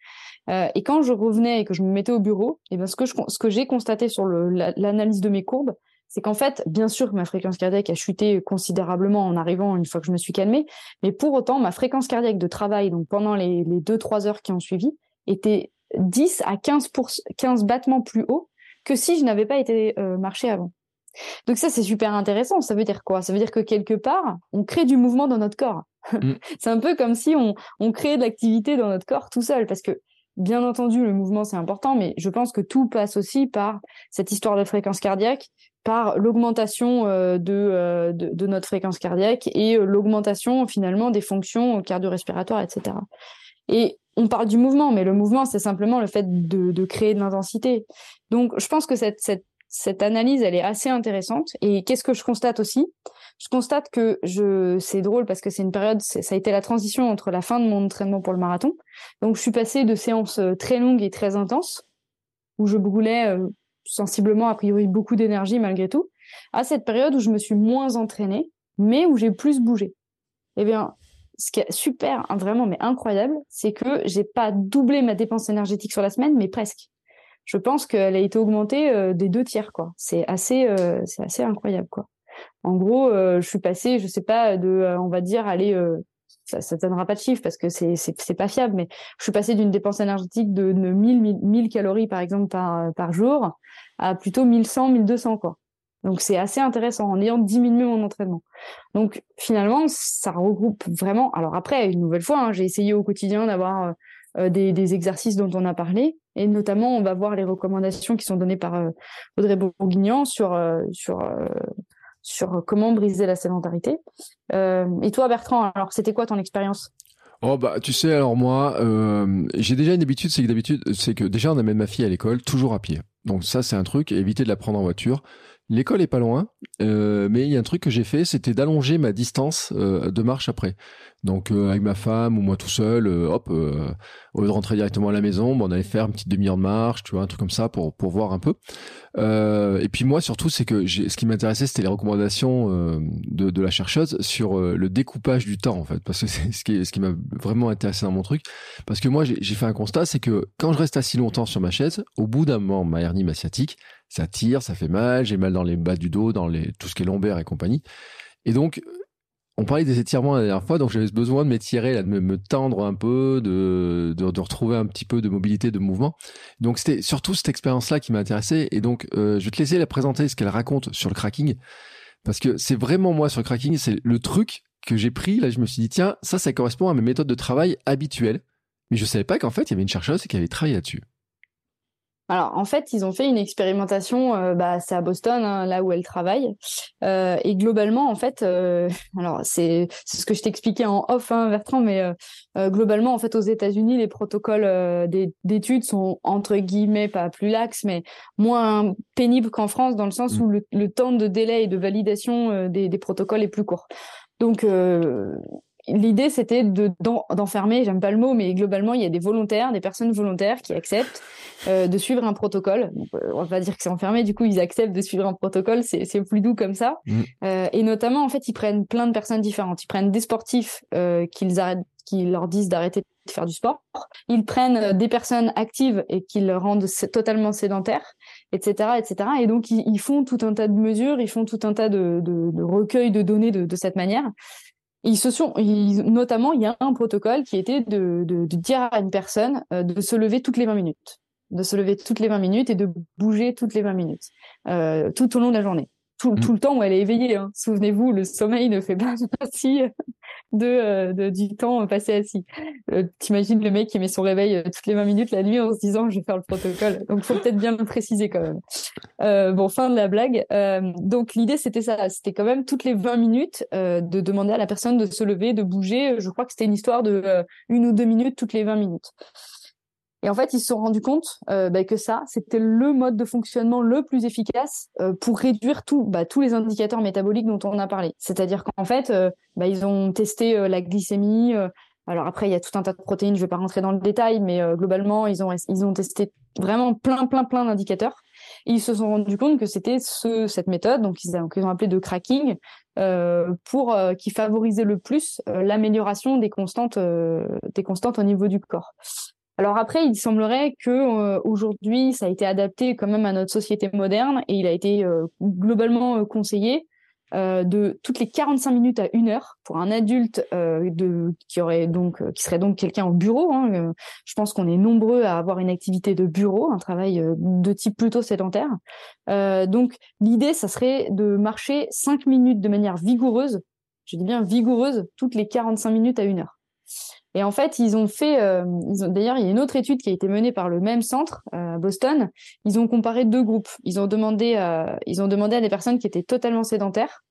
Euh, et quand je revenais et que je me mettais au bureau, et ben ce que je, ce que j'ai constaté sur l'analyse de mes courbes, c'est qu'en fait, bien sûr ma fréquence cardiaque a chuté considérablement en arrivant une fois que je me suis calmée, mais pour autant, ma fréquence cardiaque de travail, donc pendant les, les 2-3 heures qui ont suivi, était 10 à 15, 15 battements plus haut que si je n'avais pas été euh, marché avant. Donc ça, c'est super intéressant. Ça veut dire quoi? Ça veut dire que quelque part, on crée du mouvement dans notre corps. Mm. c'est un peu comme si on, on créait de l'activité dans notre corps tout seul, parce que bien entendu, le mouvement, c'est important, mais je pense que tout passe aussi par cette histoire de fréquence cardiaque, par l'augmentation euh, euh, de, de, notre fréquence cardiaque et euh, l'augmentation finalement des fonctions cardio-respiratoires, etc. Et on parle du mouvement, mais le mouvement, c'est simplement le fait de, de créer de l'intensité. Donc, je pense que cette, cette cette analyse, elle est assez intéressante. Et qu'est-ce que je constate aussi? Je constate que je, c'est drôle parce que c'est une période, ça a été la transition entre la fin de mon entraînement pour le marathon. Donc, je suis passée de séances euh, très longues et très intenses, où je brûlais euh, sensiblement, a priori, beaucoup d'énergie malgré tout, à cette période où je me suis moins entraînée, mais où j'ai plus bougé. Eh bien, ce qui est super, hein, vraiment, mais incroyable, c'est que j'ai pas doublé ma dépense énergétique sur la semaine, mais presque je pense qu'elle a été augmentée euh, des deux tiers, quoi. C'est assez, euh, c'est assez incroyable, quoi. En gros, euh, je suis passée, je sais pas, de, on va dire, aller, ça, ça donnera pas de chiffre parce que c'est, c'est, pas fiable, mais je suis passée d'une dépense énergétique de, 1000, 1000 calories, par exemple, par, par jour, à plutôt 1100, 1200, quoi. Donc c'est assez intéressant en ayant diminué mon entraînement. Donc finalement, ça regroupe vraiment. Alors après, une nouvelle fois, hein, j'ai essayé au quotidien d'avoir des, exercices dont on a parlé. Et notamment, on va voir les recommandations qui sont données par Audrey Bourguignon sur, sur, sur comment briser la sédentarité. et toi, Bertrand, alors c'était quoi ton expérience? Oh bah tu sais alors moi j'ai déjà une habitude c'est que d'habitude c'est que déjà on amène ma fille à l'école toujours à pied donc ça c'est un truc éviter de la prendre en voiture L'école est pas loin, euh, mais il y a un truc que j'ai fait, c'était d'allonger ma distance euh, de marche après. Donc euh, avec ma femme ou moi tout seul, hop, au lieu de rentrer directement à la maison, bon, on allait faire une petite demi-heure de marche, tu vois, un truc comme ça pour pour voir un peu. et puis moi surtout, c'est que ce qui m'intéressait, c'était les recommandations de, de la chercheuse sur le découpage du temps en fait, parce que c'est ce qui ce qui m'a vraiment intéressé dans mon truc, parce que moi j'ai fait un constat, c'est que quand je reste assis longtemps sur ma chaise, au bout d'un moment, ma hernie sciatique ça tire, ça fait mal, j'ai mal dans les bas du dos, dans les, tout ce qui est lombaire et compagnie. Et donc, on parlait des étirements la dernière fois, donc j'avais besoin de m'étirer, de me, tendre un peu, de, de, retrouver un petit peu de mobilité, de mouvement. Donc c'était surtout cette expérience-là qui m'a intéressé. Et donc, euh, je vais te laisser la présenter, ce qu'elle raconte sur le cracking, parce que c'est vraiment moi sur le cracking, c'est le truc que j'ai pris. Là, je me suis dit, tiens, ça, ça correspond à mes méthodes de travail habituelles. Mais je savais pas qu'en fait, il y avait une chercheuse qui avait travaillé là-dessus. Alors en fait, ils ont fait une expérimentation, euh, bah, c'est à Boston, hein, là où elle travaille, euh, et globalement en fait, euh, alors c'est ce que je t'expliquais en off, hein, Bertrand, mais globalement en fait aux États-Unis, les protocoles d'études sont entre guillemets pas plus laxes, mais moins pénibles qu'en France dans le sens mmh. où le, temps de délai et de validation des, des protocoles est plus court. Donc l'idée c'était de d'enfermer, j'aime pas le mot, mais globalement il y a des volontaires, des personnes volontaires qui acceptent euh, de suivre un protocole. Donc, euh, on va pas dire que c'est enfermé, du coup ils acceptent de suivre un protocole, c'est c'est plus doux comme ça. Mm. Euh, et notamment en fait ils prennent plein de personnes différentes. Ils prennent des sportifs qu'ils arrêtent, qui leur disent d'arrêter de faire du sport. Ils prennent des personnes actives et qui le rendent totalement sédentaires, etc., etc. Et donc ils, font tout un tas de mesures, ils font tout un tas de, de, de recueils de données de, de cette manière ils se sont, notamment, il y a un protocole qui était de, de, de dire à une personne euh, de se lever toutes les 20 minutes, de se lever toutes les 20 minutes et de bouger toutes les 20 minutes, euh, tout au long de la journée. Tout, mm. tout, le temps où elle est éveillée. Hein. Souvenez-vous, le sommeil ne fait pas partie de, euh, de, du temps passé assis. Euh, T'imagines le mec qui met son réveil euh, toutes les 20 minutes la nuit en se disant je vais faire le protocole. Donc faut peut-être bien le préciser quand même. Euh, bon, fin de la blague. Euh, donc l'idée c'était ça, c'était quand même toutes les 20 minutes de demander à la personne de se lever, de bouger. Je crois que c'était une histoire de une ou deux minutes toutes les 20 minutes. Et en fait, ils se sont rendus compte euh, bah, que ça, c'était le mode de fonctionnement le plus efficace euh, pour réduire tout, bah, tous les indicateurs métaboliques dont on a parlé. C'est-à-dire qu'en fait, euh, bah, ils ont testé la glycémie. alors après, il y a tout un tas de protéines, je ne vais pas rentrer dans le détail, mais globalement, ils ont, ils ont testé vraiment plein, plein, plein d'indicateurs. Ils se sont rendus compte que c'était ce, cette méthode, donc ils, ont, appelé de cracking, pour qui favorisait le plus l'amélioration des constantes, des constantes au niveau du corps. Alors après, il semblerait que euh, aujourd'hui, ça a été adapté quand même à notre société moderne et il a été euh, globalement euh, conseillé de toutes les 45 minutes à une heure pour un adulte qui aurait donc qui serait donc quelqu'un au bureau. Hein, je pense qu'on est nombreux à avoir une activité de bureau, un travail de type plutôt sédentaire. donc l'idée, ça serait de marcher 5 minutes de manière vigoureuse. Je dis bien vigoureuse toutes les 45 minutes à une heure. Et en fait, ils ont fait, euh, d'ailleurs, il y a une autre étude qui a été menée par le même centre euh, à Boston. Ils ont comparé deux groupes. Ils ont demandé, euh, ils ont demandé à des personnes qui étaient totalement sédentaires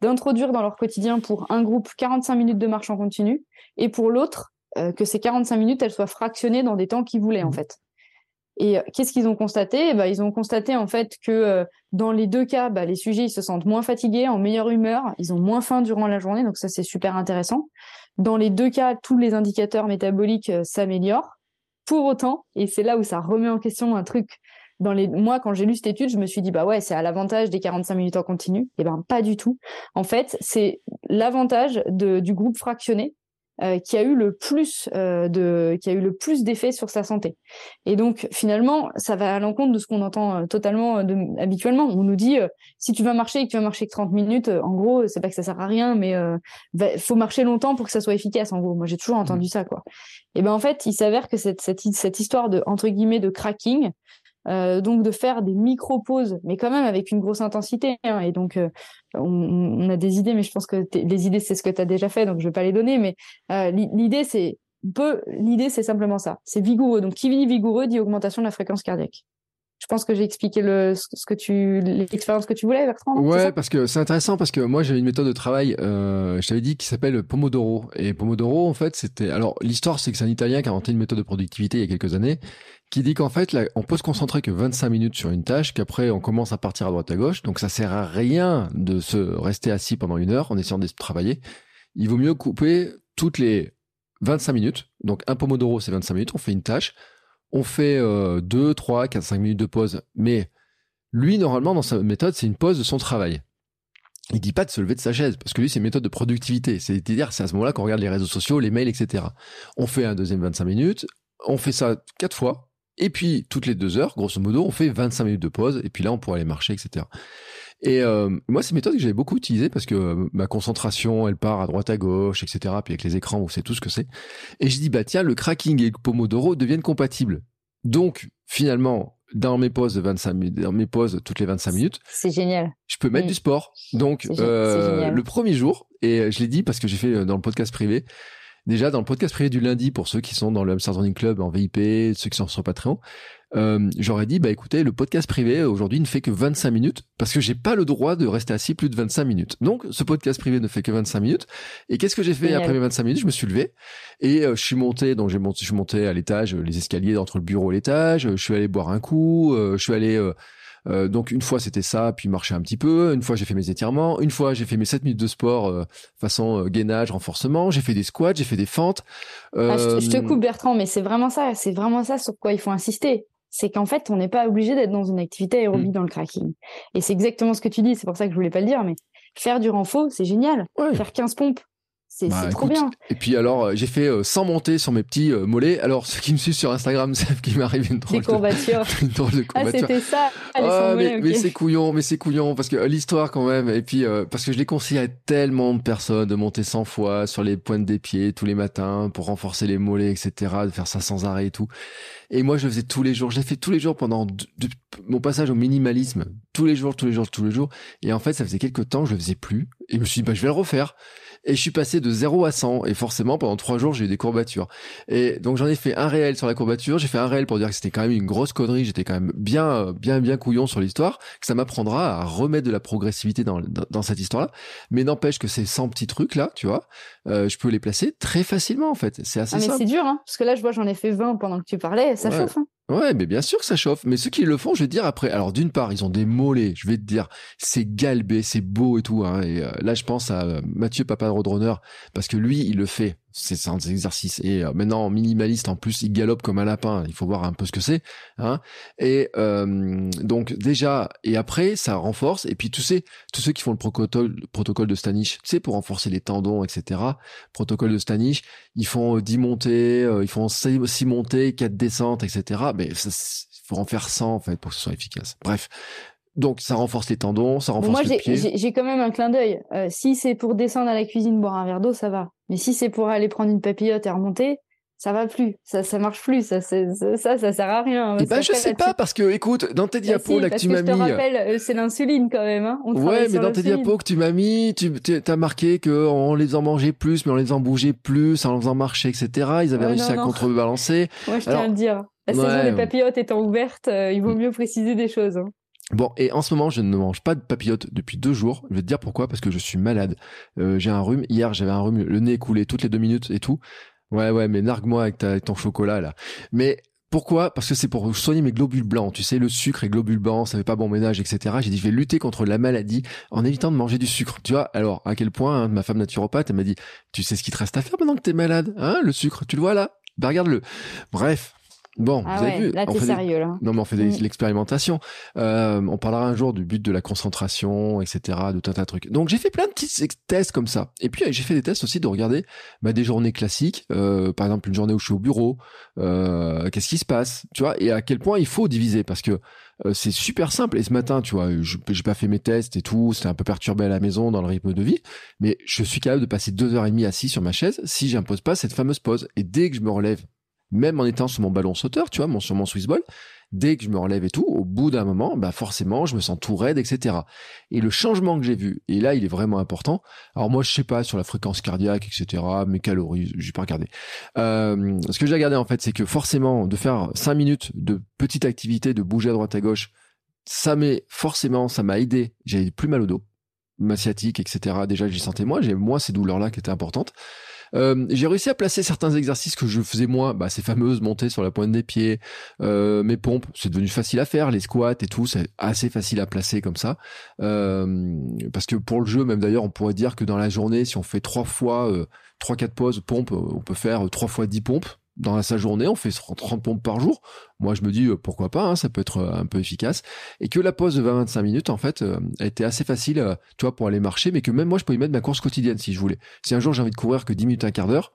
d'introduire dans leur quotidien pour un groupe 45 minutes de marche en continu et pour l'autre que ces 45 minutes elles soient fractionnées dans des temps qu'ils voulaient en fait. Et qu'est-ce qu'ils ont constaté? Bah, Ils ont constaté en fait que dans les deux cas, bah, les sujets ils se sentent moins fatigués, en meilleure humeur, ils ont moins faim durant la journée, donc ça c'est super intéressant. Dans les deux cas, tous les indicateurs métaboliques euh, s'améliorent. Pour autant, et c'est là où ça remet en question un truc. Dans les, moi, quand j'ai lu cette étude, je me suis dit, bah ouais, c'est à l'avantage des 45 minutes en continu. Eh ben, pas du tout. En fait, c'est l'avantage du groupe fractionné euh, qui a eu le plus euh, de qui a eu le plus d'effets sur sa santé. Et donc finalement, ça va à l'encontre de ce qu'on entend euh, totalement de, habituellement. On nous dit si tu vas marcher et que tu vas marcher que 30 minutes, en gros, c'est pas que ça sert à rien, mais il faut marcher longtemps pour que ça soit efficace. En gros, moi j'ai toujours entendu mmh. ça quoi. Et ben en fait, il s'avère que cette, cette cette histoire de entre guillemets de cracking, euh, donc de faire des micro-pauses, mais quand même avec une grosse intensité. Hein. et donc, euh, on, a des idées, mais je pense que les idées, c'est ce que tu as déjà fait, donc je vais pas les donner. Mais euh, l'idée, c'est peut, l'idée, c'est simplement ça. C'est vigoureux. Donc, qui dit vigoureux dit augmentation de la fréquence cardiaque. Je pense que j'ai expliqué le, ce que tu, l'expérience que tu voulais, Bertrand. Ouais, parce que c'est intéressant parce que moi, j'ai une méthode de travail, euh, je t'avais dit, qui s'appelle Pomodoro. Et Pomodoro, en fait, c'était, alors, l'histoire, c'est que c'est un Italien qui a inventé une méthode de productivité il y a quelques années, qui dit qu'en fait, là, on peut se concentrer que 25 minutes sur une tâche, qu'après, on commence à partir à droite à gauche. Donc, ça sert à rien de se rester assis pendant une heure en essayant de travailler. Il vaut mieux couper toutes les 25 minutes. Donc, un Pomodoro, c'est 25 minutes. On fait une tâche on fait 2, 3, 4, 5 minutes de pause. Mais lui, normalement, dans sa méthode, c'est une pause de son travail. Il dit pas de se lever de sa chaise, parce que lui, c'est une méthode de productivité. C'est-à-dire, c'est à ce moment-là qu'on regarde les réseaux sociaux, les mails, etc. On fait un deuxième 25 minutes, on fait ça quatre fois, et puis toutes les deux heures, grosso modo, on fait 25 minutes de pause, et puis là, on pourra aller marcher, etc. Et euh, moi, c'est une méthode que j'avais beaucoup utilisée parce que euh, ma concentration, elle part à droite à gauche, etc. Puis avec les écrans, on sait tout ce que c'est. Et je dis, bah tiens, le cracking et le Pomodoro deviennent compatibles. Donc, finalement, dans mes pauses de 25 minutes, dans mes pauses toutes les 25 minutes. C'est génial. Je peux mettre mm. du sport. Donc, euh, le premier jour, et je l'ai dit parce que j'ai fait dans le podcast privé, déjà dans le podcast privé du lundi pour ceux qui sont dans le Hamster Running Club en VIP, ceux qui sont sur Patreon, euh, j'aurais dit bah écoutez le podcast privé aujourd'hui ne fait que 25 minutes parce que j'ai pas le droit de rester assis plus de 25 minutes. Donc ce podcast privé ne fait que 25 minutes. Et qu'est-ce que j'ai fait après mes 25 minutes? Je me suis levé et euh, je suis monté donc j'ai monté je suis monté à l'étage les escaliers entre le bureau et l'étage, je suis allé boire un coup, euh, je suis allé euh, donc une fois c'était ça, puis marcher un petit peu. Une fois j'ai fait mes étirements. Une fois j'ai fait mes 7 minutes de sport euh, façon gainage, renforcement. J'ai fait des squats, j'ai fait des fentes. Ah, je, te, coupe Bertrand, mais c'est vraiment ça. C'est vraiment ça sur quoi il faut insister c'est qu'en fait, on n'est pas obligé d'être dans une activité aérobie mmh. dans le cracking. Et c'est exactement ce que tu dis, c'est pour ça que je voulais pas le dire, mais faire du renfort, c'est génial. Faire 15 pompes, c'est bah, trop bien. Et puis alors, euh, j'ai fait euh, sans monter sur mes petits euh, mollets. Alors, ceux qui me suivent sur Instagram savent qu'il m'arrive une drôle Des courbatures. De, une drôle de Ah, c'était ça. Ah, mais, c'est couillon, mais c'est couillon parce que l'histoire quand même. Et puis parce que je l'ai conseillé à tellement de personnes de monter 100 fois sur les pointes des pieds tous les matins pour renforcer les mollets, etc. De faire ça sans arrêt et tout. Et moi, je le faisais tous les jours. Je l'ai fait tous les jours pendant mon passage au minimalisme. Tous les jours, tous les jours, tous les jours. Et en fait, ça faisait quelques temps, je le faisais plus. Et je me suis dit, bah, je vais le refaire. Et je suis passé de 0 à 100. Et forcément, pendant trois jours, j'ai eu des courbatures. Et donc, j'en ai fait un réel sur la courbature. J'ai fait un réel pour dire que c'était quand même une grosse connerie. J'étais quand même bien, bien, bien couillon sur l'histoire. Que ça m'apprendra à remettre de la progressivité dans, dans, cette histoire-là. Mais n'empêche que ces 100 petits trucs là, tu vois, euh, je peux les placer très facilement, en fait. C'est assez ah, mais c'est dur, hein. Parce que là, je vois, j'en ai fait 20 pendant que tu parlais. Ça chauffe, hein. Ouais, mais bien sûr que ça chauffe. Mais ceux qui le font, je vais te dire après. Alors d'une part, ils ont des mollets. Je vais te dire, c'est galbé, c'est beau et tout. Hein. Et euh, là, je pense à Mathieu Papa Roadrunner parce que lui, il le fait c'est un exercice et euh, maintenant minimaliste en plus il galope comme un lapin il faut voir un peu ce que c'est hein. Et euh, donc déjà et après ça renforce et puis tu sais tous ceux qui font le protocole protocole de Stanich tu sais pour renforcer les tendons etc protocole de Stanich ils font 10 euh, montées ils font 6 montées 4 descentes etc mais il faut en faire 100 en fait pour que ce soit efficace. Bref donc ça renforce les tendons, ça renforce les pieds. Moi j'ai quand même un clin d'œil. Euh, si c'est pour descendre à la cuisine boire un verre d'eau, ça va. Mais si c'est pour aller prendre une papillote et remonter, ça va plus, ça ça marche plus, ça ça ça, ça sert à rien. Eh ben je sais pas parce que écoute dans tes bah, diapos là que tu m'as mis. Je te rappelle, euh, c'est l'insuline quand même. Hein. ouais, mais dans tes diapos que tu m'as mis, tu as marqué que on les en mangeait plus, mais on les en bougeait plus, en faisant marcher, etc. Ils avaient réussi à contrebalancer. Moi je tiens à le dire. La saison des papillotes étant ouverte, euh, il vaut mieux préciser des choses. Hein. Bon, et en ce moment, je ne mange pas de papillotes depuis deux jours. Je vais te dire pourquoi, parce que je suis malade. Euh, j'ai un rhume. Hier, j'avais un rhume, le nez coulé toutes les deux minutes et tout. Ouais, ouais, mais nargue-moi avec, ta, ton chocolat, là. Mais pourquoi? Parce que c'est pour soigner mes globules blancs. Tu sais, le sucre et globules blancs, ça fait pas bon ménage, etc. J'ai dit, je vais lutter contre la maladie en évitant de manger du sucre. Tu vois Alors, à quel point hein, ma femme naturopathe, elle m'a dit, tu sais ce qu'il te reste à faire maintenant que t'es malade, hein Le sucre, tu le vois là? Bah regarde-le. Bref, Bon, ah vous avez vu. Là, t'es sérieux, là. Non, mais on fait de mm. l'expérimentation. Euh, on parlera un jour du but de la concentration, etc., de tout un tas de trucs. Donc, j'ai fait plein de petits tests comme ça. Et puis, j'ai fait des tests aussi de regarder bah, des journées classiques. Euh, par exemple, une journée où je suis au bureau. Euh, Qu'est-ce qui se passe Tu vois Et à quel point il faut diviser Parce que euh, c'est super simple. Et ce matin, tu vois, j'ai pas fait mes tests et tout. C'était un peu perturbé à la maison dans le rythme de vie. Mais je suis capable de passer deux heures et demie assis sur ma chaise si j'impose pas cette fameuse pause. Et dès que je me relève même en étant sur mon ballon sauteur, tu vois, mon, sur mon Swiss ball, dès que je me relève et tout, au bout d'un moment, bah forcément, je me sens tout raide, etc. Et le changement que j'ai vu, et là, il est vraiment important. Alors moi, je sais pas sur la fréquence cardiaque, etc., mes calories, j'ai pas regardé. Euh, ce que j'ai regardé en fait, c'est que forcément, de faire cinq minutes de petite activité, de bouger à droite à gauche, ça m'est forcément, ça m'a aidé. J'avais plus mal au dos, ma sciatique, etc. Déjà, j'y sentais moins. J'ai moins ces douleurs-là qui étaient importantes. Euh, j'ai réussi à placer certains exercices que je faisais moins, bah, ces fameuses montées sur la pointe des pieds, euh, mes pompes, c'est devenu facile à faire, les squats et tout, c'est assez facile à placer comme ça. Euh, parce que pour le jeu, même d'ailleurs, on pourrait dire que dans la journée, si on fait trois fois, trois, quatre pauses pompes, on peut faire trois fois dix pompes dans sa journée, on fait 30 pompes par jour. Moi, je me dis euh, pourquoi pas, hein, ça peut être euh, un peu efficace. Et que la pause de 20-25 minutes, en fait, euh, été assez facile, tu vois, pour aller marcher, mais que même moi, je peux y mettre ma course quotidienne si je voulais. Si un jour j'ai envie de courir que 10 minutes, un quart d'heure,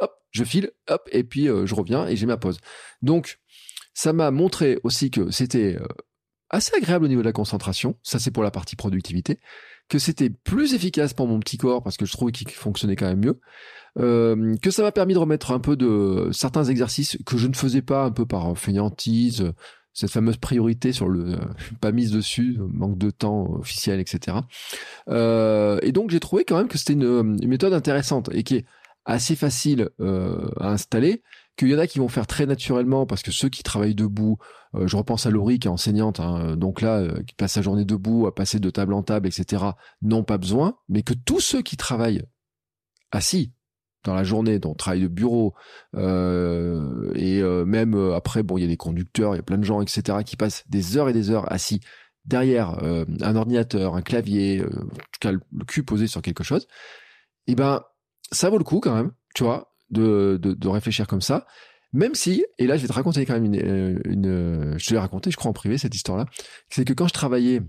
hop, je file, hop, et puis je reviens et j'ai ma pause. Donc, ça m'a montré aussi que c'était assez agréable au niveau de la concentration. Ça, c'est pour la partie productivité. Que c'était plus efficace pour mon petit corps parce que je trouvais qu'il fonctionnait quand même mieux. Euh, que ça m'a permis de remettre un peu de certains exercices que je ne faisais pas un peu par fainéantise, cette fameuse priorité sur le pas mise dessus, manque de temps officiel, etc. Euh, et donc j'ai trouvé quand même que c'était une, méthode intéressante et qui est assez facile euh, à installer, qu'il y en a qui vont faire très naturellement parce que ceux qui travaillent debout, euh, je repense à Laurie qui est enseignante, hein, donc là, euh, qui passe sa journée debout, à passer de table en table, etc., n'ont pas besoin, mais que tous ceux qui travaillent assis, dans la journée, dans le travail de bureau, euh, et euh, même euh, après, bon, il y a des conducteurs, il y a plein de gens, etc., qui passent des heures et des heures assis derrière un ordinateur, un clavier, en tout cas le, cul posé sur quelque chose, et eh ben ça vaut le coup quand même, tu vois, de, de, de, réfléchir comme ça. Même si, et là je vais te raconter quand même une, une je te l'ai raconté, je crois en privé cette histoire-là, c'est que quand je travaillais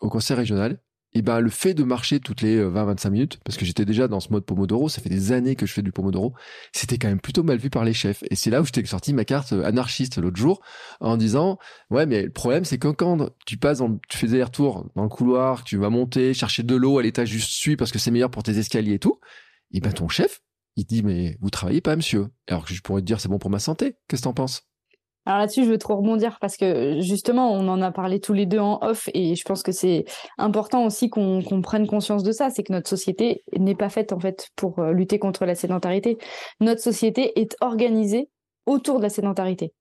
au conseil régional, et ben le fait de marcher toutes les 20-25 euh, minutes, parce que j'étais déjà dans ce mode Pomodoro, ça fait des années que je fais du Pomodoro, c'était quand même plutôt mal vu par les chefs. Et c'est là où je t'ai sorti ma carte euh, anarchiste l'autre jour en disant ouais mais le problème c'est que quand tu passes, dans, tu fais des retours dans le couloir, tu vas monter, chercher de l'eau à l'étage juste suis parce que c'est meilleur pour tes escaliers et tout, et ben ton chef il dit mais vous travaillez pas monsieur, alors que je pourrais te dire c'est bon pour ma santé. Qu'est-ce que t'en penses? Alors là-dessus, je veux trop rebondir parce que justement, on en a parlé tous les deux en off et je pense que c'est important aussi qu'on prenne conscience de ça, c'est que notre société n'est pas faite en fait pour euh, lutter contre la sédentarité. Notre société est organisée autour de la sédentarité.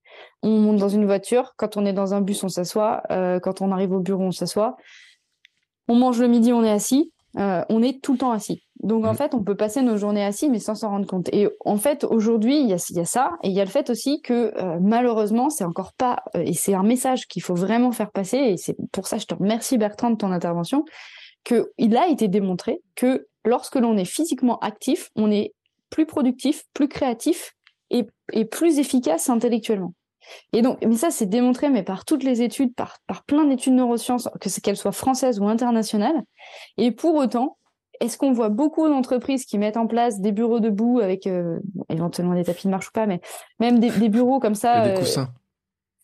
On monte dans une voiture, quand on est dans un bus, on s'assoit, euh, quand on arrive au bureau, on s'assoit. On mange le midi, on est assis. Euh, on est tout le temps assis. Donc en mm. fait, on peut passer nos journées assis, mais sans s'en rendre compte. Et en fait, aujourd'hui, il y a, ça, et il y a le fait aussi que euh, malheureusement, c'est encore pas, euh, et c'est un message qu'il faut vraiment faire passer. Et c'est pour ça, je te remercie Bertrand de ton intervention, que il a été démontré que lorsque l'on est physiquement actif, on est plus productif, plus créatif et plus efficace intellectuellement. Et donc, mais ça, c'est démontré, mais par toutes les études, par, par plein d'études neurosciences, que qu'elles soient françaises ou internationales. Et pour autant, est-ce qu'on voit beaucoup d'entreprises qui mettent en place des bureaux debout avec euh, éventuellement des tapis de marche ou pas, mais même des, des bureaux comme ça. des euh, coussins.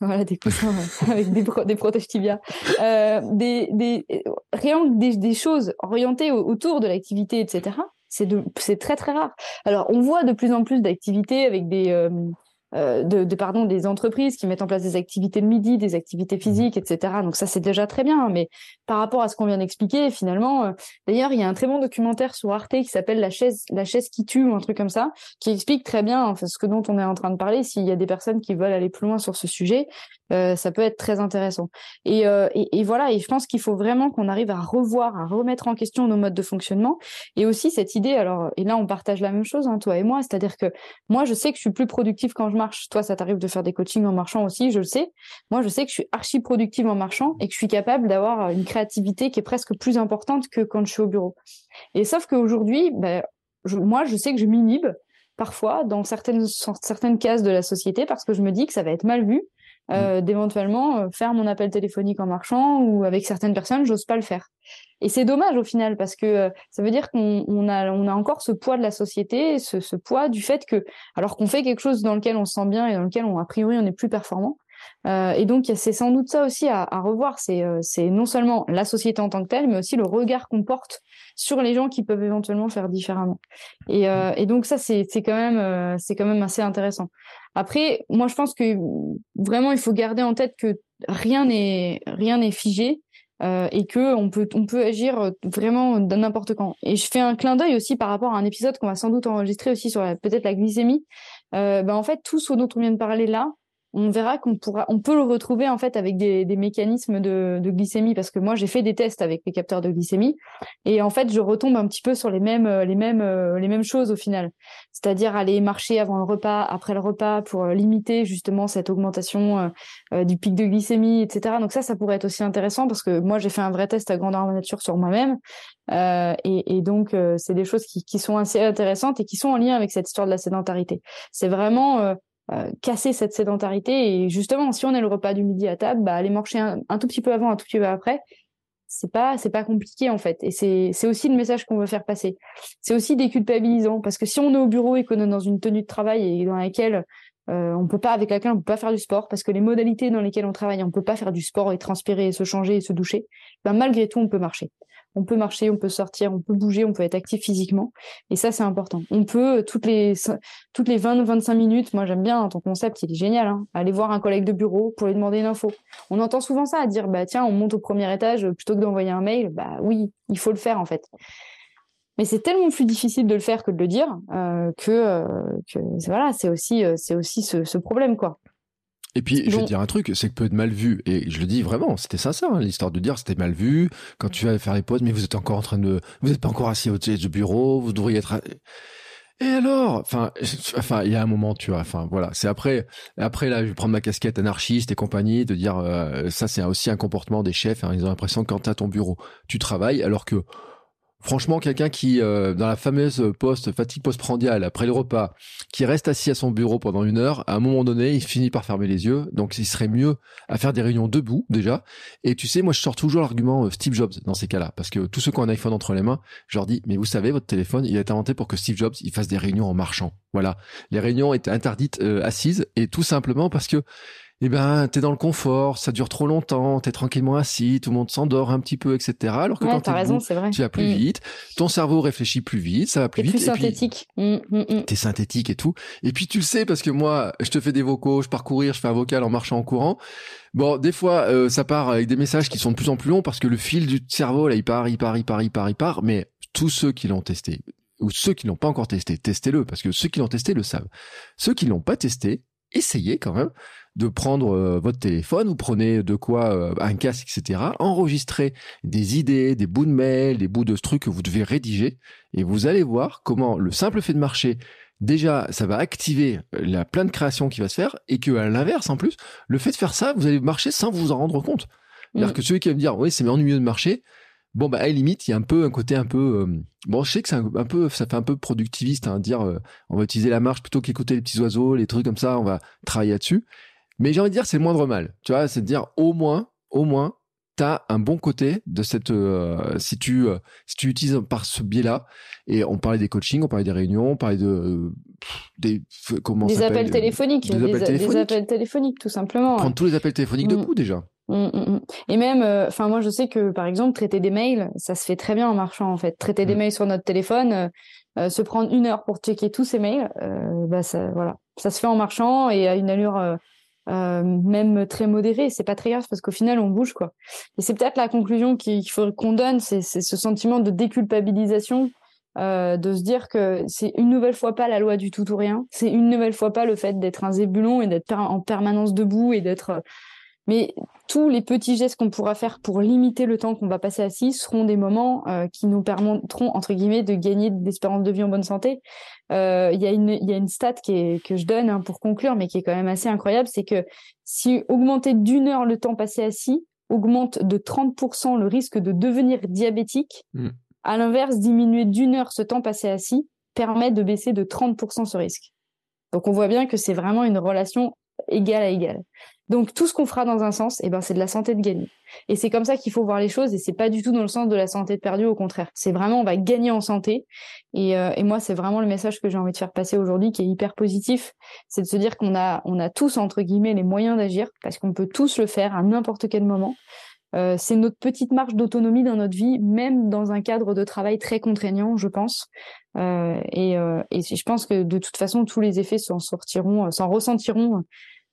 Voilà, des coussins avec des, des protèges tibia. Euh, des, des, rien que des, des choses orientées autour de l'activité, etc. C'est c'est très très rare. Alors, on voit de plus en plus d'activités avec des euh, de, de, pardon des entreprises qui mettent en place des activités de midi, des activités mmh. physiques, etc. Donc ça c'est déjà très bien. Mais par rapport à ce qu'on vient d'expliquer, finalement, euh, d'ailleurs il y a un très bon documentaire sur Arte qui s'appelle la chaise la chaise qui tue ou un truc comme ça, qui explique très bien enfin, ce que dont on est en train de parler. S'il y a des personnes qui veulent aller plus loin sur ce sujet, euh, ça peut être très intéressant. Et, euh, et, voilà. Et je pense qu'il faut vraiment qu'on arrive à revoir, à remettre en question nos modes de fonctionnement. Et aussi cette idée. Alors et là on partage la même chose, hein, toi et moi, c'est-à-dire que moi je sais que je suis plus productive quand je marche. Toi, ça t'arrive de faire des coachings en marchant aussi, je le sais. Moi, je sais que je suis archi productive en marchant et que je suis capable d'avoir une créativité qui est presque plus importante que quand je suis au bureau. Et sauf qu'aujourd'hui, ben, moi, je sais que je m'inhibe parfois dans certaines cases de la société parce que je me dis que ça va être mal vu euh, mmh. d'éventuellement euh, faire mon appel téléphonique en marchant ou avec certaines personnes, j'ose pas le faire. Et c'est dommage au final parce que euh, ça veut dire qu'on a, on a encore ce poids de la société, ce, ce poids du fait que, alors qu'on fait quelque chose dans lequel on se sent bien et dans lequel on a priori on est plus performant, euh, et donc c'est sans doute ça aussi à, à revoir. C'est euh, c'est non seulement la société en tant que telle, mais aussi le regard qu'on porte sur les gens qui peuvent éventuellement faire différemment. Et, euh, donc ça, c'est quand même euh, c'est quand même assez intéressant. Après, moi, je pense que vraiment, il faut garder en tête que rien n'est rien n'est figé. Euh, et que on peut on peut agir vraiment n'importe quand. Et je fais un clin d'œil aussi par rapport à un épisode qu'on va sans doute enregistrer aussi sur peut-être la glycémie. Ben en fait tout ce dont on vient de parler là, on verra qu'on pourra, on peut le retrouver en fait avec des, des mécanismes de, de, glycémie parce que moi j'ai fait des tests avec les capteurs de glycémie et en fait je retombe un petit peu sur les mêmes, euh, les mêmes, euh, les mêmes choses au final. C'est-à-dire aller marcher avant le repas, après le repas pour euh, limiter justement cette augmentation du pic de glycémie, etc. Donc ça, ça pourrait être aussi intéressant parce que moi j'ai fait un vrai test à grandeur nature sur moi-même euh, et, et, donc c'est des choses qui, qui sont assez intéressantes et qui sont en lien avec cette histoire de la sédentarité. C'est vraiment euh, casser cette sédentarité. Et justement, si on est le repas du midi à table, bah, aller marcher un, tout petit peu avant, un tout petit peu après, c'est pas c'est pas compliqué en fait. Et c'est c'est aussi le message qu'on veut faire passer. C'est aussi déculpabilisant parce que si on est au bureau et qu'on est dans une tenue de travail et dans laquelle euh, on peut pas avec laquelle on peut pas faire du sport parce que les modalités dans lesquelles on travaille, on peut pas faire du sport et transpirer, et se changer et se doucher. Ben malgré tout, on peut marcher on peut marcher, on peut sortir, on peut bouger, on peut être actif physiquement. Et ça, c'est important. On peut, euh, toutes les, toutes les 20-25 minutes, moi j'aime bien ton concept, il est génial, hein, aller voir un collègue de bureau pour lui demander une info. On entend souvent ça, à dire, bah tiens, on monte au premier étage plutôt que d'envoyer un mail. Bah oui, il faut le faire en fait. Mais c'est tellement plus difficile de le faire que de le dire euh, que, euh, c'est aussi ce, ce problème quoi. Et puis, je vais te dire un truc, c'est que peut être mal vu. Et je le dis vraiment, c'était ça, ça, hein, l'histoire de dire c'était mal vu. Quand tu vas faire les pauses, mais vous êtes encore en train de, vous n'êtes pas encore assis au du bureau, vous devriez être. Et alors, enfin, enfin, il y a un moment, tu vois, enfin, voilà, c'est après, après là, je vais prendre ma casquette anarchiste et compagnie, de dire, euh, ça, c'est aussi un comportement des chefs. Hein, ils ont l'impression que quand à ton bureau, tu travailles, alors que Franchement, quelqu'un qui, euh, dans la fameuse poste fatigue postprandiale après le repas, qui reste assis à son bureau pendant une heure, à un moment donné, il finit par fermer les yeux. Donc, il serait mieux à faire des réunions debout déjà. Et tu sais, moi, je sors toujours l'argument euh, Steve Jobs dans ces cas-là, parce que tous ceux qui ont un iPhone entre les mains, je leur dis, mais vous savez, votre téléphone, il a été inventé pour que Steve Jobs, il fasse des réunions en marchant. Voilà, les réunions étaient interdites euh, assises, et tout simplement parce que eh ben, t'es dans le confort, ça dure trop longtemps, t'es tranquillement assis, tout le monde s'endort un petit peu, etc. Alors que quand t'es raison, vrai. tu vas plus mm. vite, ton cerveau réfléchit plus vite, ça va plus vite. Plus synthétique. Mm, mm, t'es synthétique et tout. Et puis tu le sais parce que moi, je te fais des vocaux, je pars courir, je fais un vocal en marchant en courant. Bon, des fois, euh, ça part avec des messages qui sont de plus en plus longs parce que le fil du cerveau, là, il part, il part, il part, il part, il part. Mais tous ceux qui l'ont testé, ou ceux qui l'ont pas encore testé, testez-le parce que ceux qui l'ont testé le savent. Ceux qui l'ont pas testé, essayez quand même de prendre euh, votre téléphone, vous prenez de quoi euh, un casque, etc. Enregistrez des idées, des bouts de mail, des bouts de trucs que vous devez rédiger, et vous allez voir comment le simple fait de marcher, déjà, ça va activer la plein de création qui va se faire, et que à l'inverse, en plus, le fait de faire ça, vous allez marcher sans vous en rendre compte. C'est-à-dire mm. que celui qui va me dire, oui, c'est ennuyeux de marcher, bon bah à la limite il y a un peu un côté un peu euh, bon je sais que c'est un, peu ça fait un peu productiviste hein, dire on va utiliser la marche plutôt qu'écouter les petits oiseaux les trucs comme ça on va travailler là-dessus mais j'ai envie de dire, c'est le moindre mal. Tu vois, c'est de dire au moins, au moins, t'as un bon côté de cette euh, si tu euh, si tu utilises par ce biais-là. Et on parlait des coachings on parlait des réunions on parlait de euh, des comment des appels téléphoniques. des, appels téléphoniques. des, appels téléphoniques tout simplement prendre tous les appels téléphoniques de coup déjà. Mmh, mmh, mmh. et même enfin moi je sais que par exemple traiter des mails ça se fait très bien en marchant en fait. Traiter des mails sur notre téléphone se prendre une heure pour checker tous ces mails bah ça voilà. Ça se fait en marchant et à une allure euh, même très modéré, c'est pas très grave parce qu'au final on bouge quoi. Et c'est peut-être la conclusion qu'il faut qu'on donne, c'est ce sentiment de déculpabilisation, euh, de se dire que c'est une nouvelle fois pas la loi du tout ou rien, c'est une nouvelle fois pas le fait d'être un zébulon et d'être en permanence debout et d'être mais tous les petits gestes qu'on pourra faire pour limiter le temps qu'on va passer assis seront des moments euh, qui nous permettront, entre guillemets, de gagner d'espérance de vie en bonne santé. Euh, il y, a une, y a une stat qui est, que je donne hein, pour conclure, mais qui est quand même assez incroyable, c'est que si augmenter d'une heure le temps passé assis augmente de 30% le risque de devenir diabétique, mm. à l'inverse, diminuer d'une heure ce temps passé assis permet de baisser de 30% ce risque. Donc on voit bien que c'est vraiment une relation égale à égale. Donc tout ce qu'on fera dans un sens, eh ben, c'est de la santé de gagner. Et c'est comme ça qu'il faut voir les choses et c'est pas du tout dans le sens de la santé de perdu, au contraire. C'est vraiment on va gagner en santé. Et, euh, et moi, c'est vraiment le message que j'ai envie de faire passer aujourd'hui qui est hyper positif. C'est de se dire qu'on a, on a tous, entre guillemets, les moyens d'agir parce qu'on peut tous le faire à n'importe quel moment. Euh, c'est notre petite marge d'autonomie dans notre vie, même dans un cadre de travail très contraignant, je pense. Euh, et, je pense que de toute façon, tous les effets s'en ressentiront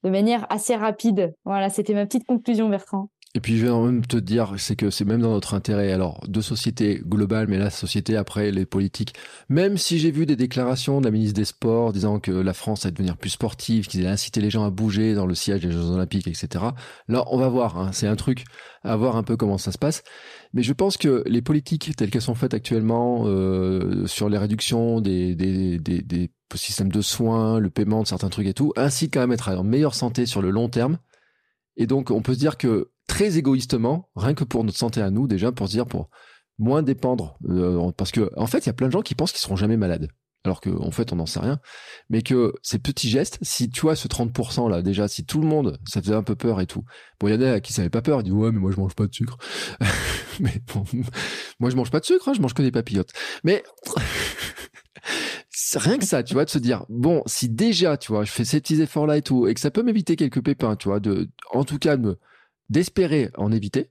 de manière assez rapide. Voilà, c'était ma petite conclusion, Bertrand. Et puis je vais même te dire, c'est que c'est même dans notre intérêt, alors de société globale, mais la société après les politiques. Même si j'ai vu des déclarations de la ministre des Sports disant que la France allait devenir plus sportive, qu'ils allaient inciter les gens à bouger dans le siège des Jeux Olympiques, etc. Là, on va voir. Hein, c'est un truc à voir un peu comment ça se passe. Mais je pense que les politiques telles qu'elles sont faites actuellement euh, sur les réductions des, des, des, des systèmes de soins, le paiement de certains trucs et tout, incitent quand même à être en meilleure santé sur le long terme. Et donc, on peut se dire que très égoïstement, rien que pour notre santé à nous, déjà, pour se dire, pour moins dépendre, euh, parce que, en fait, il y a plein de gens qui pensent qu'ils seront jamais malades. Alors qu'en en fait, on n'en sait rien. Mais que ces petits gestes, si tu vois ce 30% là, déjà, si tout le monde, ça faisait un peu peur et tout. Bon, il y en a qui savaient pas peur, ils disent, ouais, mais moi, je mange pas de sucre. mais bon, moi, je mange pas de sucre, hein, je mange que des papillotes. Mais, rien que ça, tu vois, de se dire, bon, si déjà, tu vois, je fais ces petits efforts là et tout, et que ça peut m'éviter quelques pépins, tu vois, de, en tout cas, de me, d'espérer en éviter,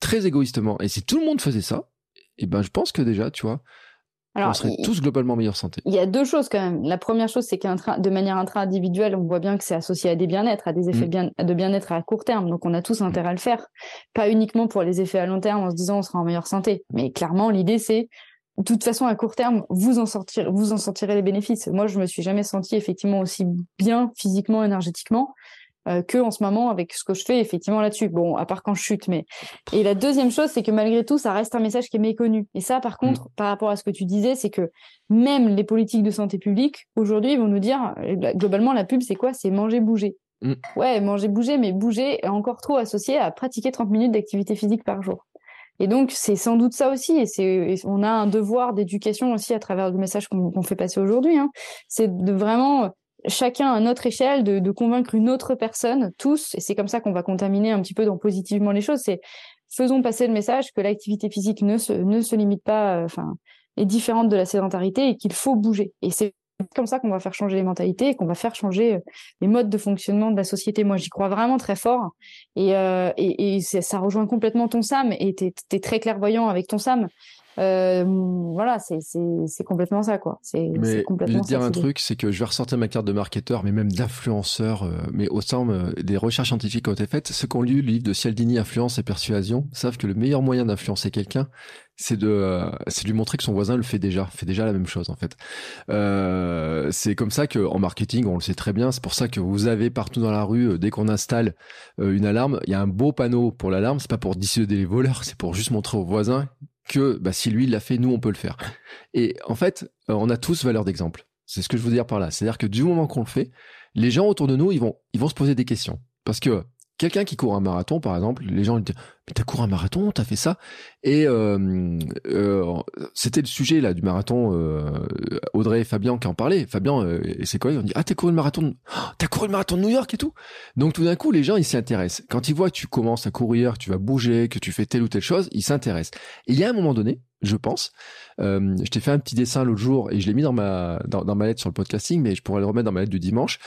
très égoïstement. Et si tout le monde faisait ça, eh ben, je pense que déjà, tu vois, on serait tous globalement en meilleure santé. Il y a deux choses quand même. La première chose, c'est qu'de de manière intra-individuelle, on voit bien que c'est associé à des bien-être, à des effets mm. de bien-être à court terme. Donc, on a tous intérêt à le faire. Pas uniquement pour les effets à long terme en se disant on sera en meilleure santé. Mais clairement, l'idée, c'est de toute façon, à court terme, vous en sortirez, vous en sortirez les bénéfices. Moi, je me suis jamais senti effectivement aussi bien physiquement, énergétiquement. Euh, que en ce moment avec ce que je fais effectivement là-dessus. Bon, à part quand je chute, mais et la deuxième chose, c'est que malgré tout, ça reste un message qui est méconnu. Et ça, par mm. contre, par rapport à ce que tu disais, c'est que même les politiques de santé publique aujourd'hui, vont nous dire euh, globalement la pub, c'est quoi? C'est manger, bouger. Mm. Ouais, manger, bouger, mais bouger est encore trop associé à pratiquer 30 minutes d'activité physique par jour. Et donc, c'est sans doute ça aussi. Et c'est, on a un devoir d'éducation aussi à travers le message qu'on fait passer aujourd'hui. Hein. C'est de vraiment chacun à notre échelle de, convaincre une autre personne, tous, et c'est comme ça qu'on va contaminer un petit peu dans positivement les choses, c'est faisons passer le message que l'activité physique ne se, ne se limite pas, euh, enfin, est différente de la sédentarité et qu'il faut bouger. Et c'est comme ça qu'on va faire changer les mentalités et qu'on va faire changer euh, les modes de fonctionnement de la société. Moi, j'y crois vraiment très fort. Et, euh, et, ça rejoint complètement ton Sam. Et tu es, très clairvoyant avec ton Sam. Euh, voilà, c'est complètement ça, quoi. C'est complètement. Je vais te dire un truc, c'est que je vais ressortir ma carte de marketeur, mais même d'influenceur. Euh, mais au sein euh, des recherches scientifiques qui ont été faites, ceux qui ont lu le livre de Cialdini, Influence et Persuasion, savent que le meilleur moyen d'influencer quelqu'un, c'est de, euh, c'est lui montrer que son voisin le fait déjà, fait déjà la même chose en fait. Euh, c'est comme ça que en marketing, on le sait très bien. C'est pour ça que vous avez partout dans la rue, dès qu'on installe une alarme, il y a un beau panneau pour l'alarme. C'est pas pour dissuader les voleurs, c'est pour juste montrer aux voisins que bah, si lui l'a fait, nous on peut le faire. Et en fait, euh, on a tous valeur d'exemple. C'est ce que je veux dire par là. C'est-à-dire que du moment qu'on le fait, les gens autour de nous, ils vont, ils vont se poser des questions. Parce que quelqu'un qui court un marathon, par exemple, les gens lui disent t'as couru un marathon, t'as fait ça Et euh, euh, c'était le sujet là du marathon. Euh, Audrey et Fabien qui en parlaient. Fabien et ses collègues ont dit ah t'as couru le marathon, de... Oh, t'as couru le marathon de New York et tout. Donc tout d'un coup les gens ils s'y intéressent. Quand ils voient que tu commences à courir, que tu vas bouger, que tu fais telle ou telle chose, ils s'intéressent. Il y a un moment donné, je pense. Euh, je t'ai fait un petit dessin l'autre jour et je l'ai mis dans ma ma lettre sur le podcasting, mais je pourrais le remettre dans ma lettre du dimanche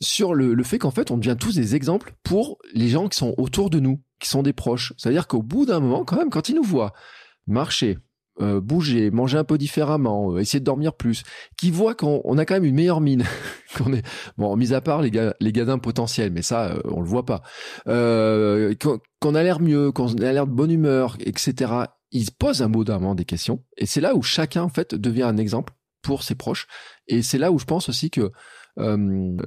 sur le, le fait qu'en fait on devient tous des exemples pour les gens qui sont autour de nous, qui sont des proches. C'est-à-dire qu'au bout d'un moment, quand même, quand ils nous voient marcher, euh, bouger, manger un peu différemment, euh, essayer de dormir plus, qui voient qu'on a quand même une meilleure mine, qu'on est bon, mis à part les gars, les gadins potentiels, mais ça euh, on le voit pas, euh, qu'on a l'air mieux, qu'on a l'air de bonne humeur, etc. Ils posent un mot d'un des questions, et c'est là où chacun en fait devient un exemple pour ses proches, et c'est là où je pense aussi que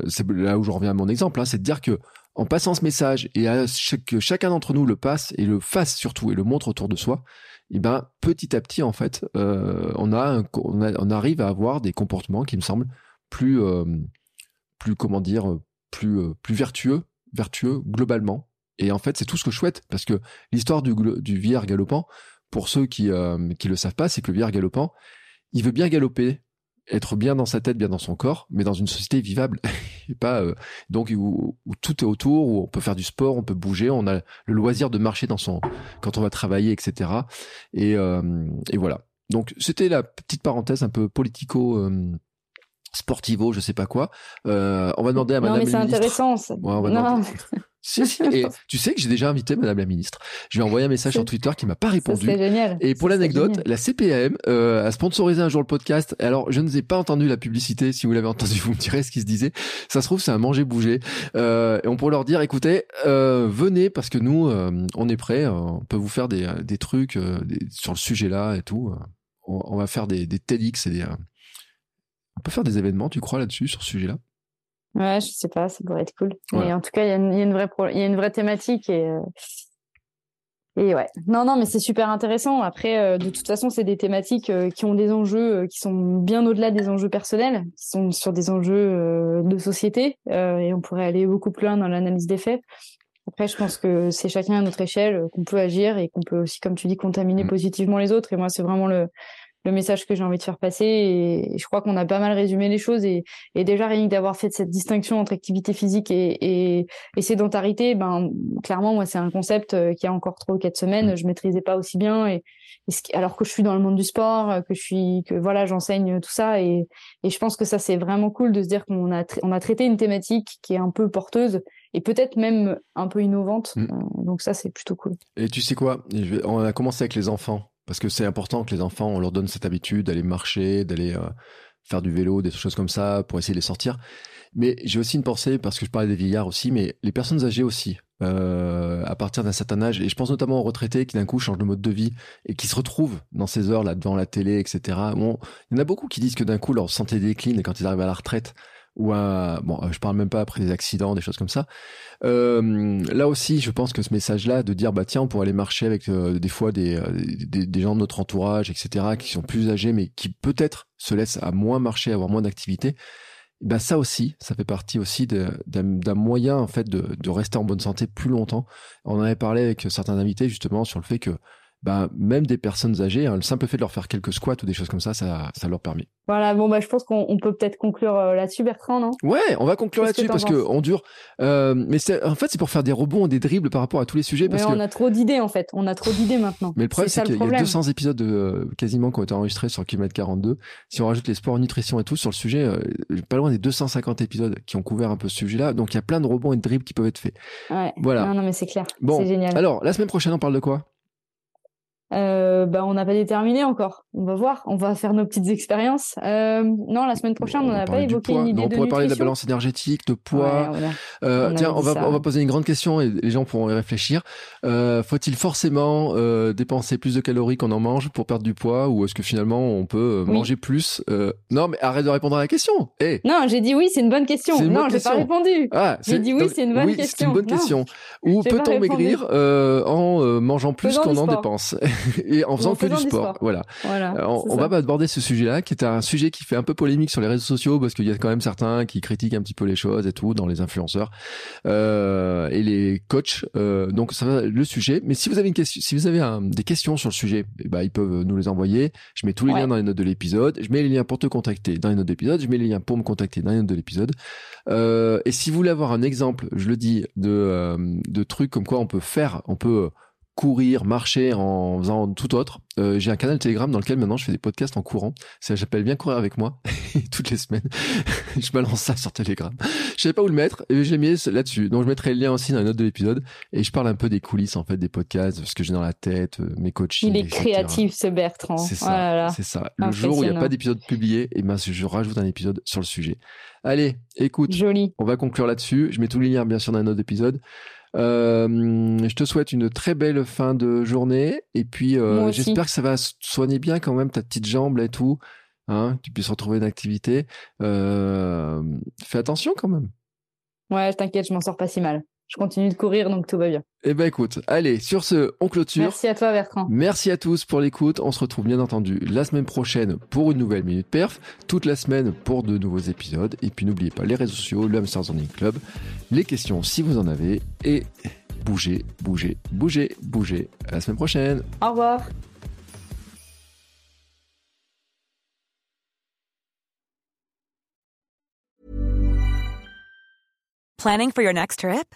c'est là où je reviens à mon exemple, hein, c'est de dire que en passant ce message et à que chacun d'entre nous le passe et le fasse surtout et le montre autour de soi, eh ben petit à petit en fait, euh, on, a on, arrive à avoir des comportements qui me semblent plus euh, plus comment dire plus euh, plus vertueux vertueux globalement. Et en fait, c'est tout ce que je souhaite parce que l'histoire du, du vieillard galopant, pour ceux qui qui le savent pas, c'est que le vieillard galopant, il veut bien galoper être bien dans sa tête, bien dans son corps, mais dans une société vivable, et pas euh, donc où, tout est autour, où on peut faire du sport, on peut bouger, on a le loisir de marcher dans son quand on va travailler, etc. Et, euh, et voilà. Donc c'était la petite parenthèse un peu politico. Euh, sportivo, je sais pas quoi. on va demander à Madame. Non, mais c'est intéressant. Ouais, on va non. Si, si. Et tu sais que j'ai déjà invité Madame la Ministre. Je lui ai envoyé un message sur Twitter qui m'a pas répondu. C'est génial. Et pour l'anecdote, la CPAM euh, a sponsorisé un jour le podcast. Alors, je ne vous ai pas entendu la publicité. Si vous l'avez entendu, vous me direz ce qui se disait. Ça se trouve, c'est un manger-bouger. Euh, et on pourrait leur dire, écoutez, euh, venez parce que nous, euh, on est prêts. euh, on peut vous faire des, des trucs euh, des- sur le sujet-là et tout. Euh, On, on va faire des, des TEDx et des... euh, on peut faire des événements, tu crois, là-dessus, sur ce sujet-là? Ouais, je sais pas, ça pourrait être cool. Mais en tout cas, il y, a une- y a une vraie, il y a une vraie thématique et, euh, et ouais. Non, non, mais c'est super intéressant. Après, euh, de toute façon, c'est des thématiques euh, qui ont des enjeux euh, qui sont bien au-delà des enjeux personnels, qui sont sur des enjeux de société et on pourrait aller beaucoup plus loin dans l'analyse des faits. Après, je pense que c'est chacun à notre échelle qu'on peut agir et qu'on peut aussi, comme tu dis, contaminer Mm. positivement les autres. Et moi, c'est vraiment le, le message que j'ai envie de faire passer. Et, je crois qu'on a pas mal résumé les choses. Et, et déjà, rien que d'avoir fait cette distinction entre activité physique et, et, et sédentarité, ben, clairement, moi, c'est un concept euh, qui a encore trois ou quatre semaines, je maîtrisais pas aussi bien. Et, et ce qui- alors que je suis dans le monde du sport, euh, que je suis, que voilà, j'enseigne tout ça. Et, et je pense que ça, c'est vraiment cool de se dire qu'on a, on a traité une thématique qui est un peu porteuse et peut-être même un peu innovante. Mm. Euh, donc ça, c'est plutôt cool. Et tu sais quoi? On a commencé avec les enfants parce que c'est important que les enfants, on leur donne cette habitude d'aller marcher, d'aller euh, faire du vélo, des choses comme ça pour essayer de les sortir. Mais j'ai aussi une pensée parce que je parlais des vieillards aussi, mais les personnes âgées aussi. euh, à partir d'un certain âge, et je pense notamment aux retraités qui d'un coup changent de mode de vie et qui se retrouvent dans ces heures là devant la télé, etc. Bon, il y en a beaucoup qui disent que d'un coup leur santé décline quand ils arrivent à la retraite ou à bon, euh, je parle même pas après des accidents, des choses comme ça. Euh, là aussi, je pense que ce message-là de dire bah tiens, on pourrait aller marcher avec euh, des fois des, euh, des des gens de notre entourage, etc. qui sont plus âgés mais qui peut-être se laissent à moins marcher, avoir moins d'activité. Ben ça aussi, ça fait partie aussi d'un moyen en fait de, de rester en bonne santé plus longtemps. On en avait parlé avec certains invités justement sur le fait que ben, même des personnes âgées, hein, le simple fait de leur faire quelques squats ou des choses comme ça, ça, ça leur permet. Voilà, bon, bah, je pense qu'on on peut peut-être conclure euh, là-dessus, Bertrand, non? Ouais, on va conclure là-dessus parce que on dure. Euh, mais c'est en fait c'est pour faire des rebonds et des dribbles par rapport à tous les sujets Mais parce que. on a trop d'idées, en fait. On a trop d'idées maintenant. Mais le problème, c'est qu'il y a problème. 200 épisodes euh, quasiment qui ont été enregistrés sur Kilomètre 42. Si on rajoute les sports, nutrition et tout sur le sujet, euh, pas loin des 250 épisodes qui ont couvert un peu ce sujet-là. Donc il y a plein de rebonds et de dribbles qui peuvent être faits. Ouais. Voilà. Non, non, mais c'est clair. Bon, c'est génial. Alors, la semaine prochaine, on parle de quoi? Euh, bah, on n'a pas déterminé encore. On va voir. On va faire nos petites expériences. Euh, non, la semaine prochaine, on n'a pas évoqué une idée Non, on de pourrait parler de la balance énergétique, de Ouais, poids. Euh, On tiens, on va, ça. on va poser une grande question et les gens pourront y réfléchir. Euh, Faut-il forcément dépenser plus de calories qu'on en mange pour perdre du poids ou est-ce que finalement on peut Oui. manger plus Non, mais arrête de répondre à la question. Eh Non, j'ai dit oui, c'est une bonne question. Une Non, j'ai pas répondu. Ah, J'ai dit oui, c'est une bonne oui, c'est question. une bonne question. Ou peut-on maigrir en mangeant plus qu'on en dépense? et en faisant en que du sport. sport. Voilà. Voilà. Euh, on va aborder ce sujet-là, qui est un sujet qui fait un peu polémique sur les réseaux sociaux parce qu'il y a quand même certains qui critiquent un petit peu les choses et tout dans les influenceurs euh, et les coachs. Euh, donc ça va le sujet. Mais si vous avez une question, si vous avez un- des questions sur le sujet, eh ben, ils peuvent nous les envoyer. Je mets tous les Ouais. liens dans les notes de l'épisode. Je mets les liens pour te contacter dans les notes de l'épisode. Je mets les liens pour me contacter dans les notes de l'épisode. Euh, et si vous voulez avoir un exemple, je le dis, de, euh, de trucs comme quoi on peut faire, on peut courir, marcher en faisant tout autre. Euh, j'ai un canal Telegram dans lequel maintenant je fais des podcasts en courant. Ça s'appelle Bien courir avec moi. Toutes les semaines, je balance ça sur Telegram. Je savais pas où le mettre et je l'ai mis là-dessus. Donc je mettrai le lien aussi dans les notes de l'épisode et je parle un peu des coulisses en fait des podcasts, ce que j'ai dans la tête, euh, mes coachings. Il est etc. créatif, ce Bertrand. C'est ça, là. c'est ça. Le jour où il n'y a pas d'épisode publié, et ben je rajoute un épisode sur le sujet. Allez, écoute, Joli. on va conclure là-dessus. Je mets tous les liens bien sûr dans les notes d'épisode. Euh, je te souhaite une très belle fin de journée et puis euh, j'espère que ça va soigner bien quand même ta petite jambe et tout, hein, tu puisses retrouver une activité. Euh, fais attention quand même. Ouais, t'inquiète, je m'en sors pas si mal. Je continue de courir, donc tout va bien. Eh ben écoute, allez sur ce, on clôture. Merci à toi, Bertrand. Merci à tous pour l'écoute. On se retrouve bien entendu la semaine prochaine pour une nouvelle Minute Perf, toute la semaine pour de nouveaux épisodes. Et puis n'oubliez pas les réseaux sociaux, le Hamsters Club, les questions si vous en avez. Et bougez, bougez, bougez, bougez. À la semaine prochaine. Au revoir. Planning for your next trip?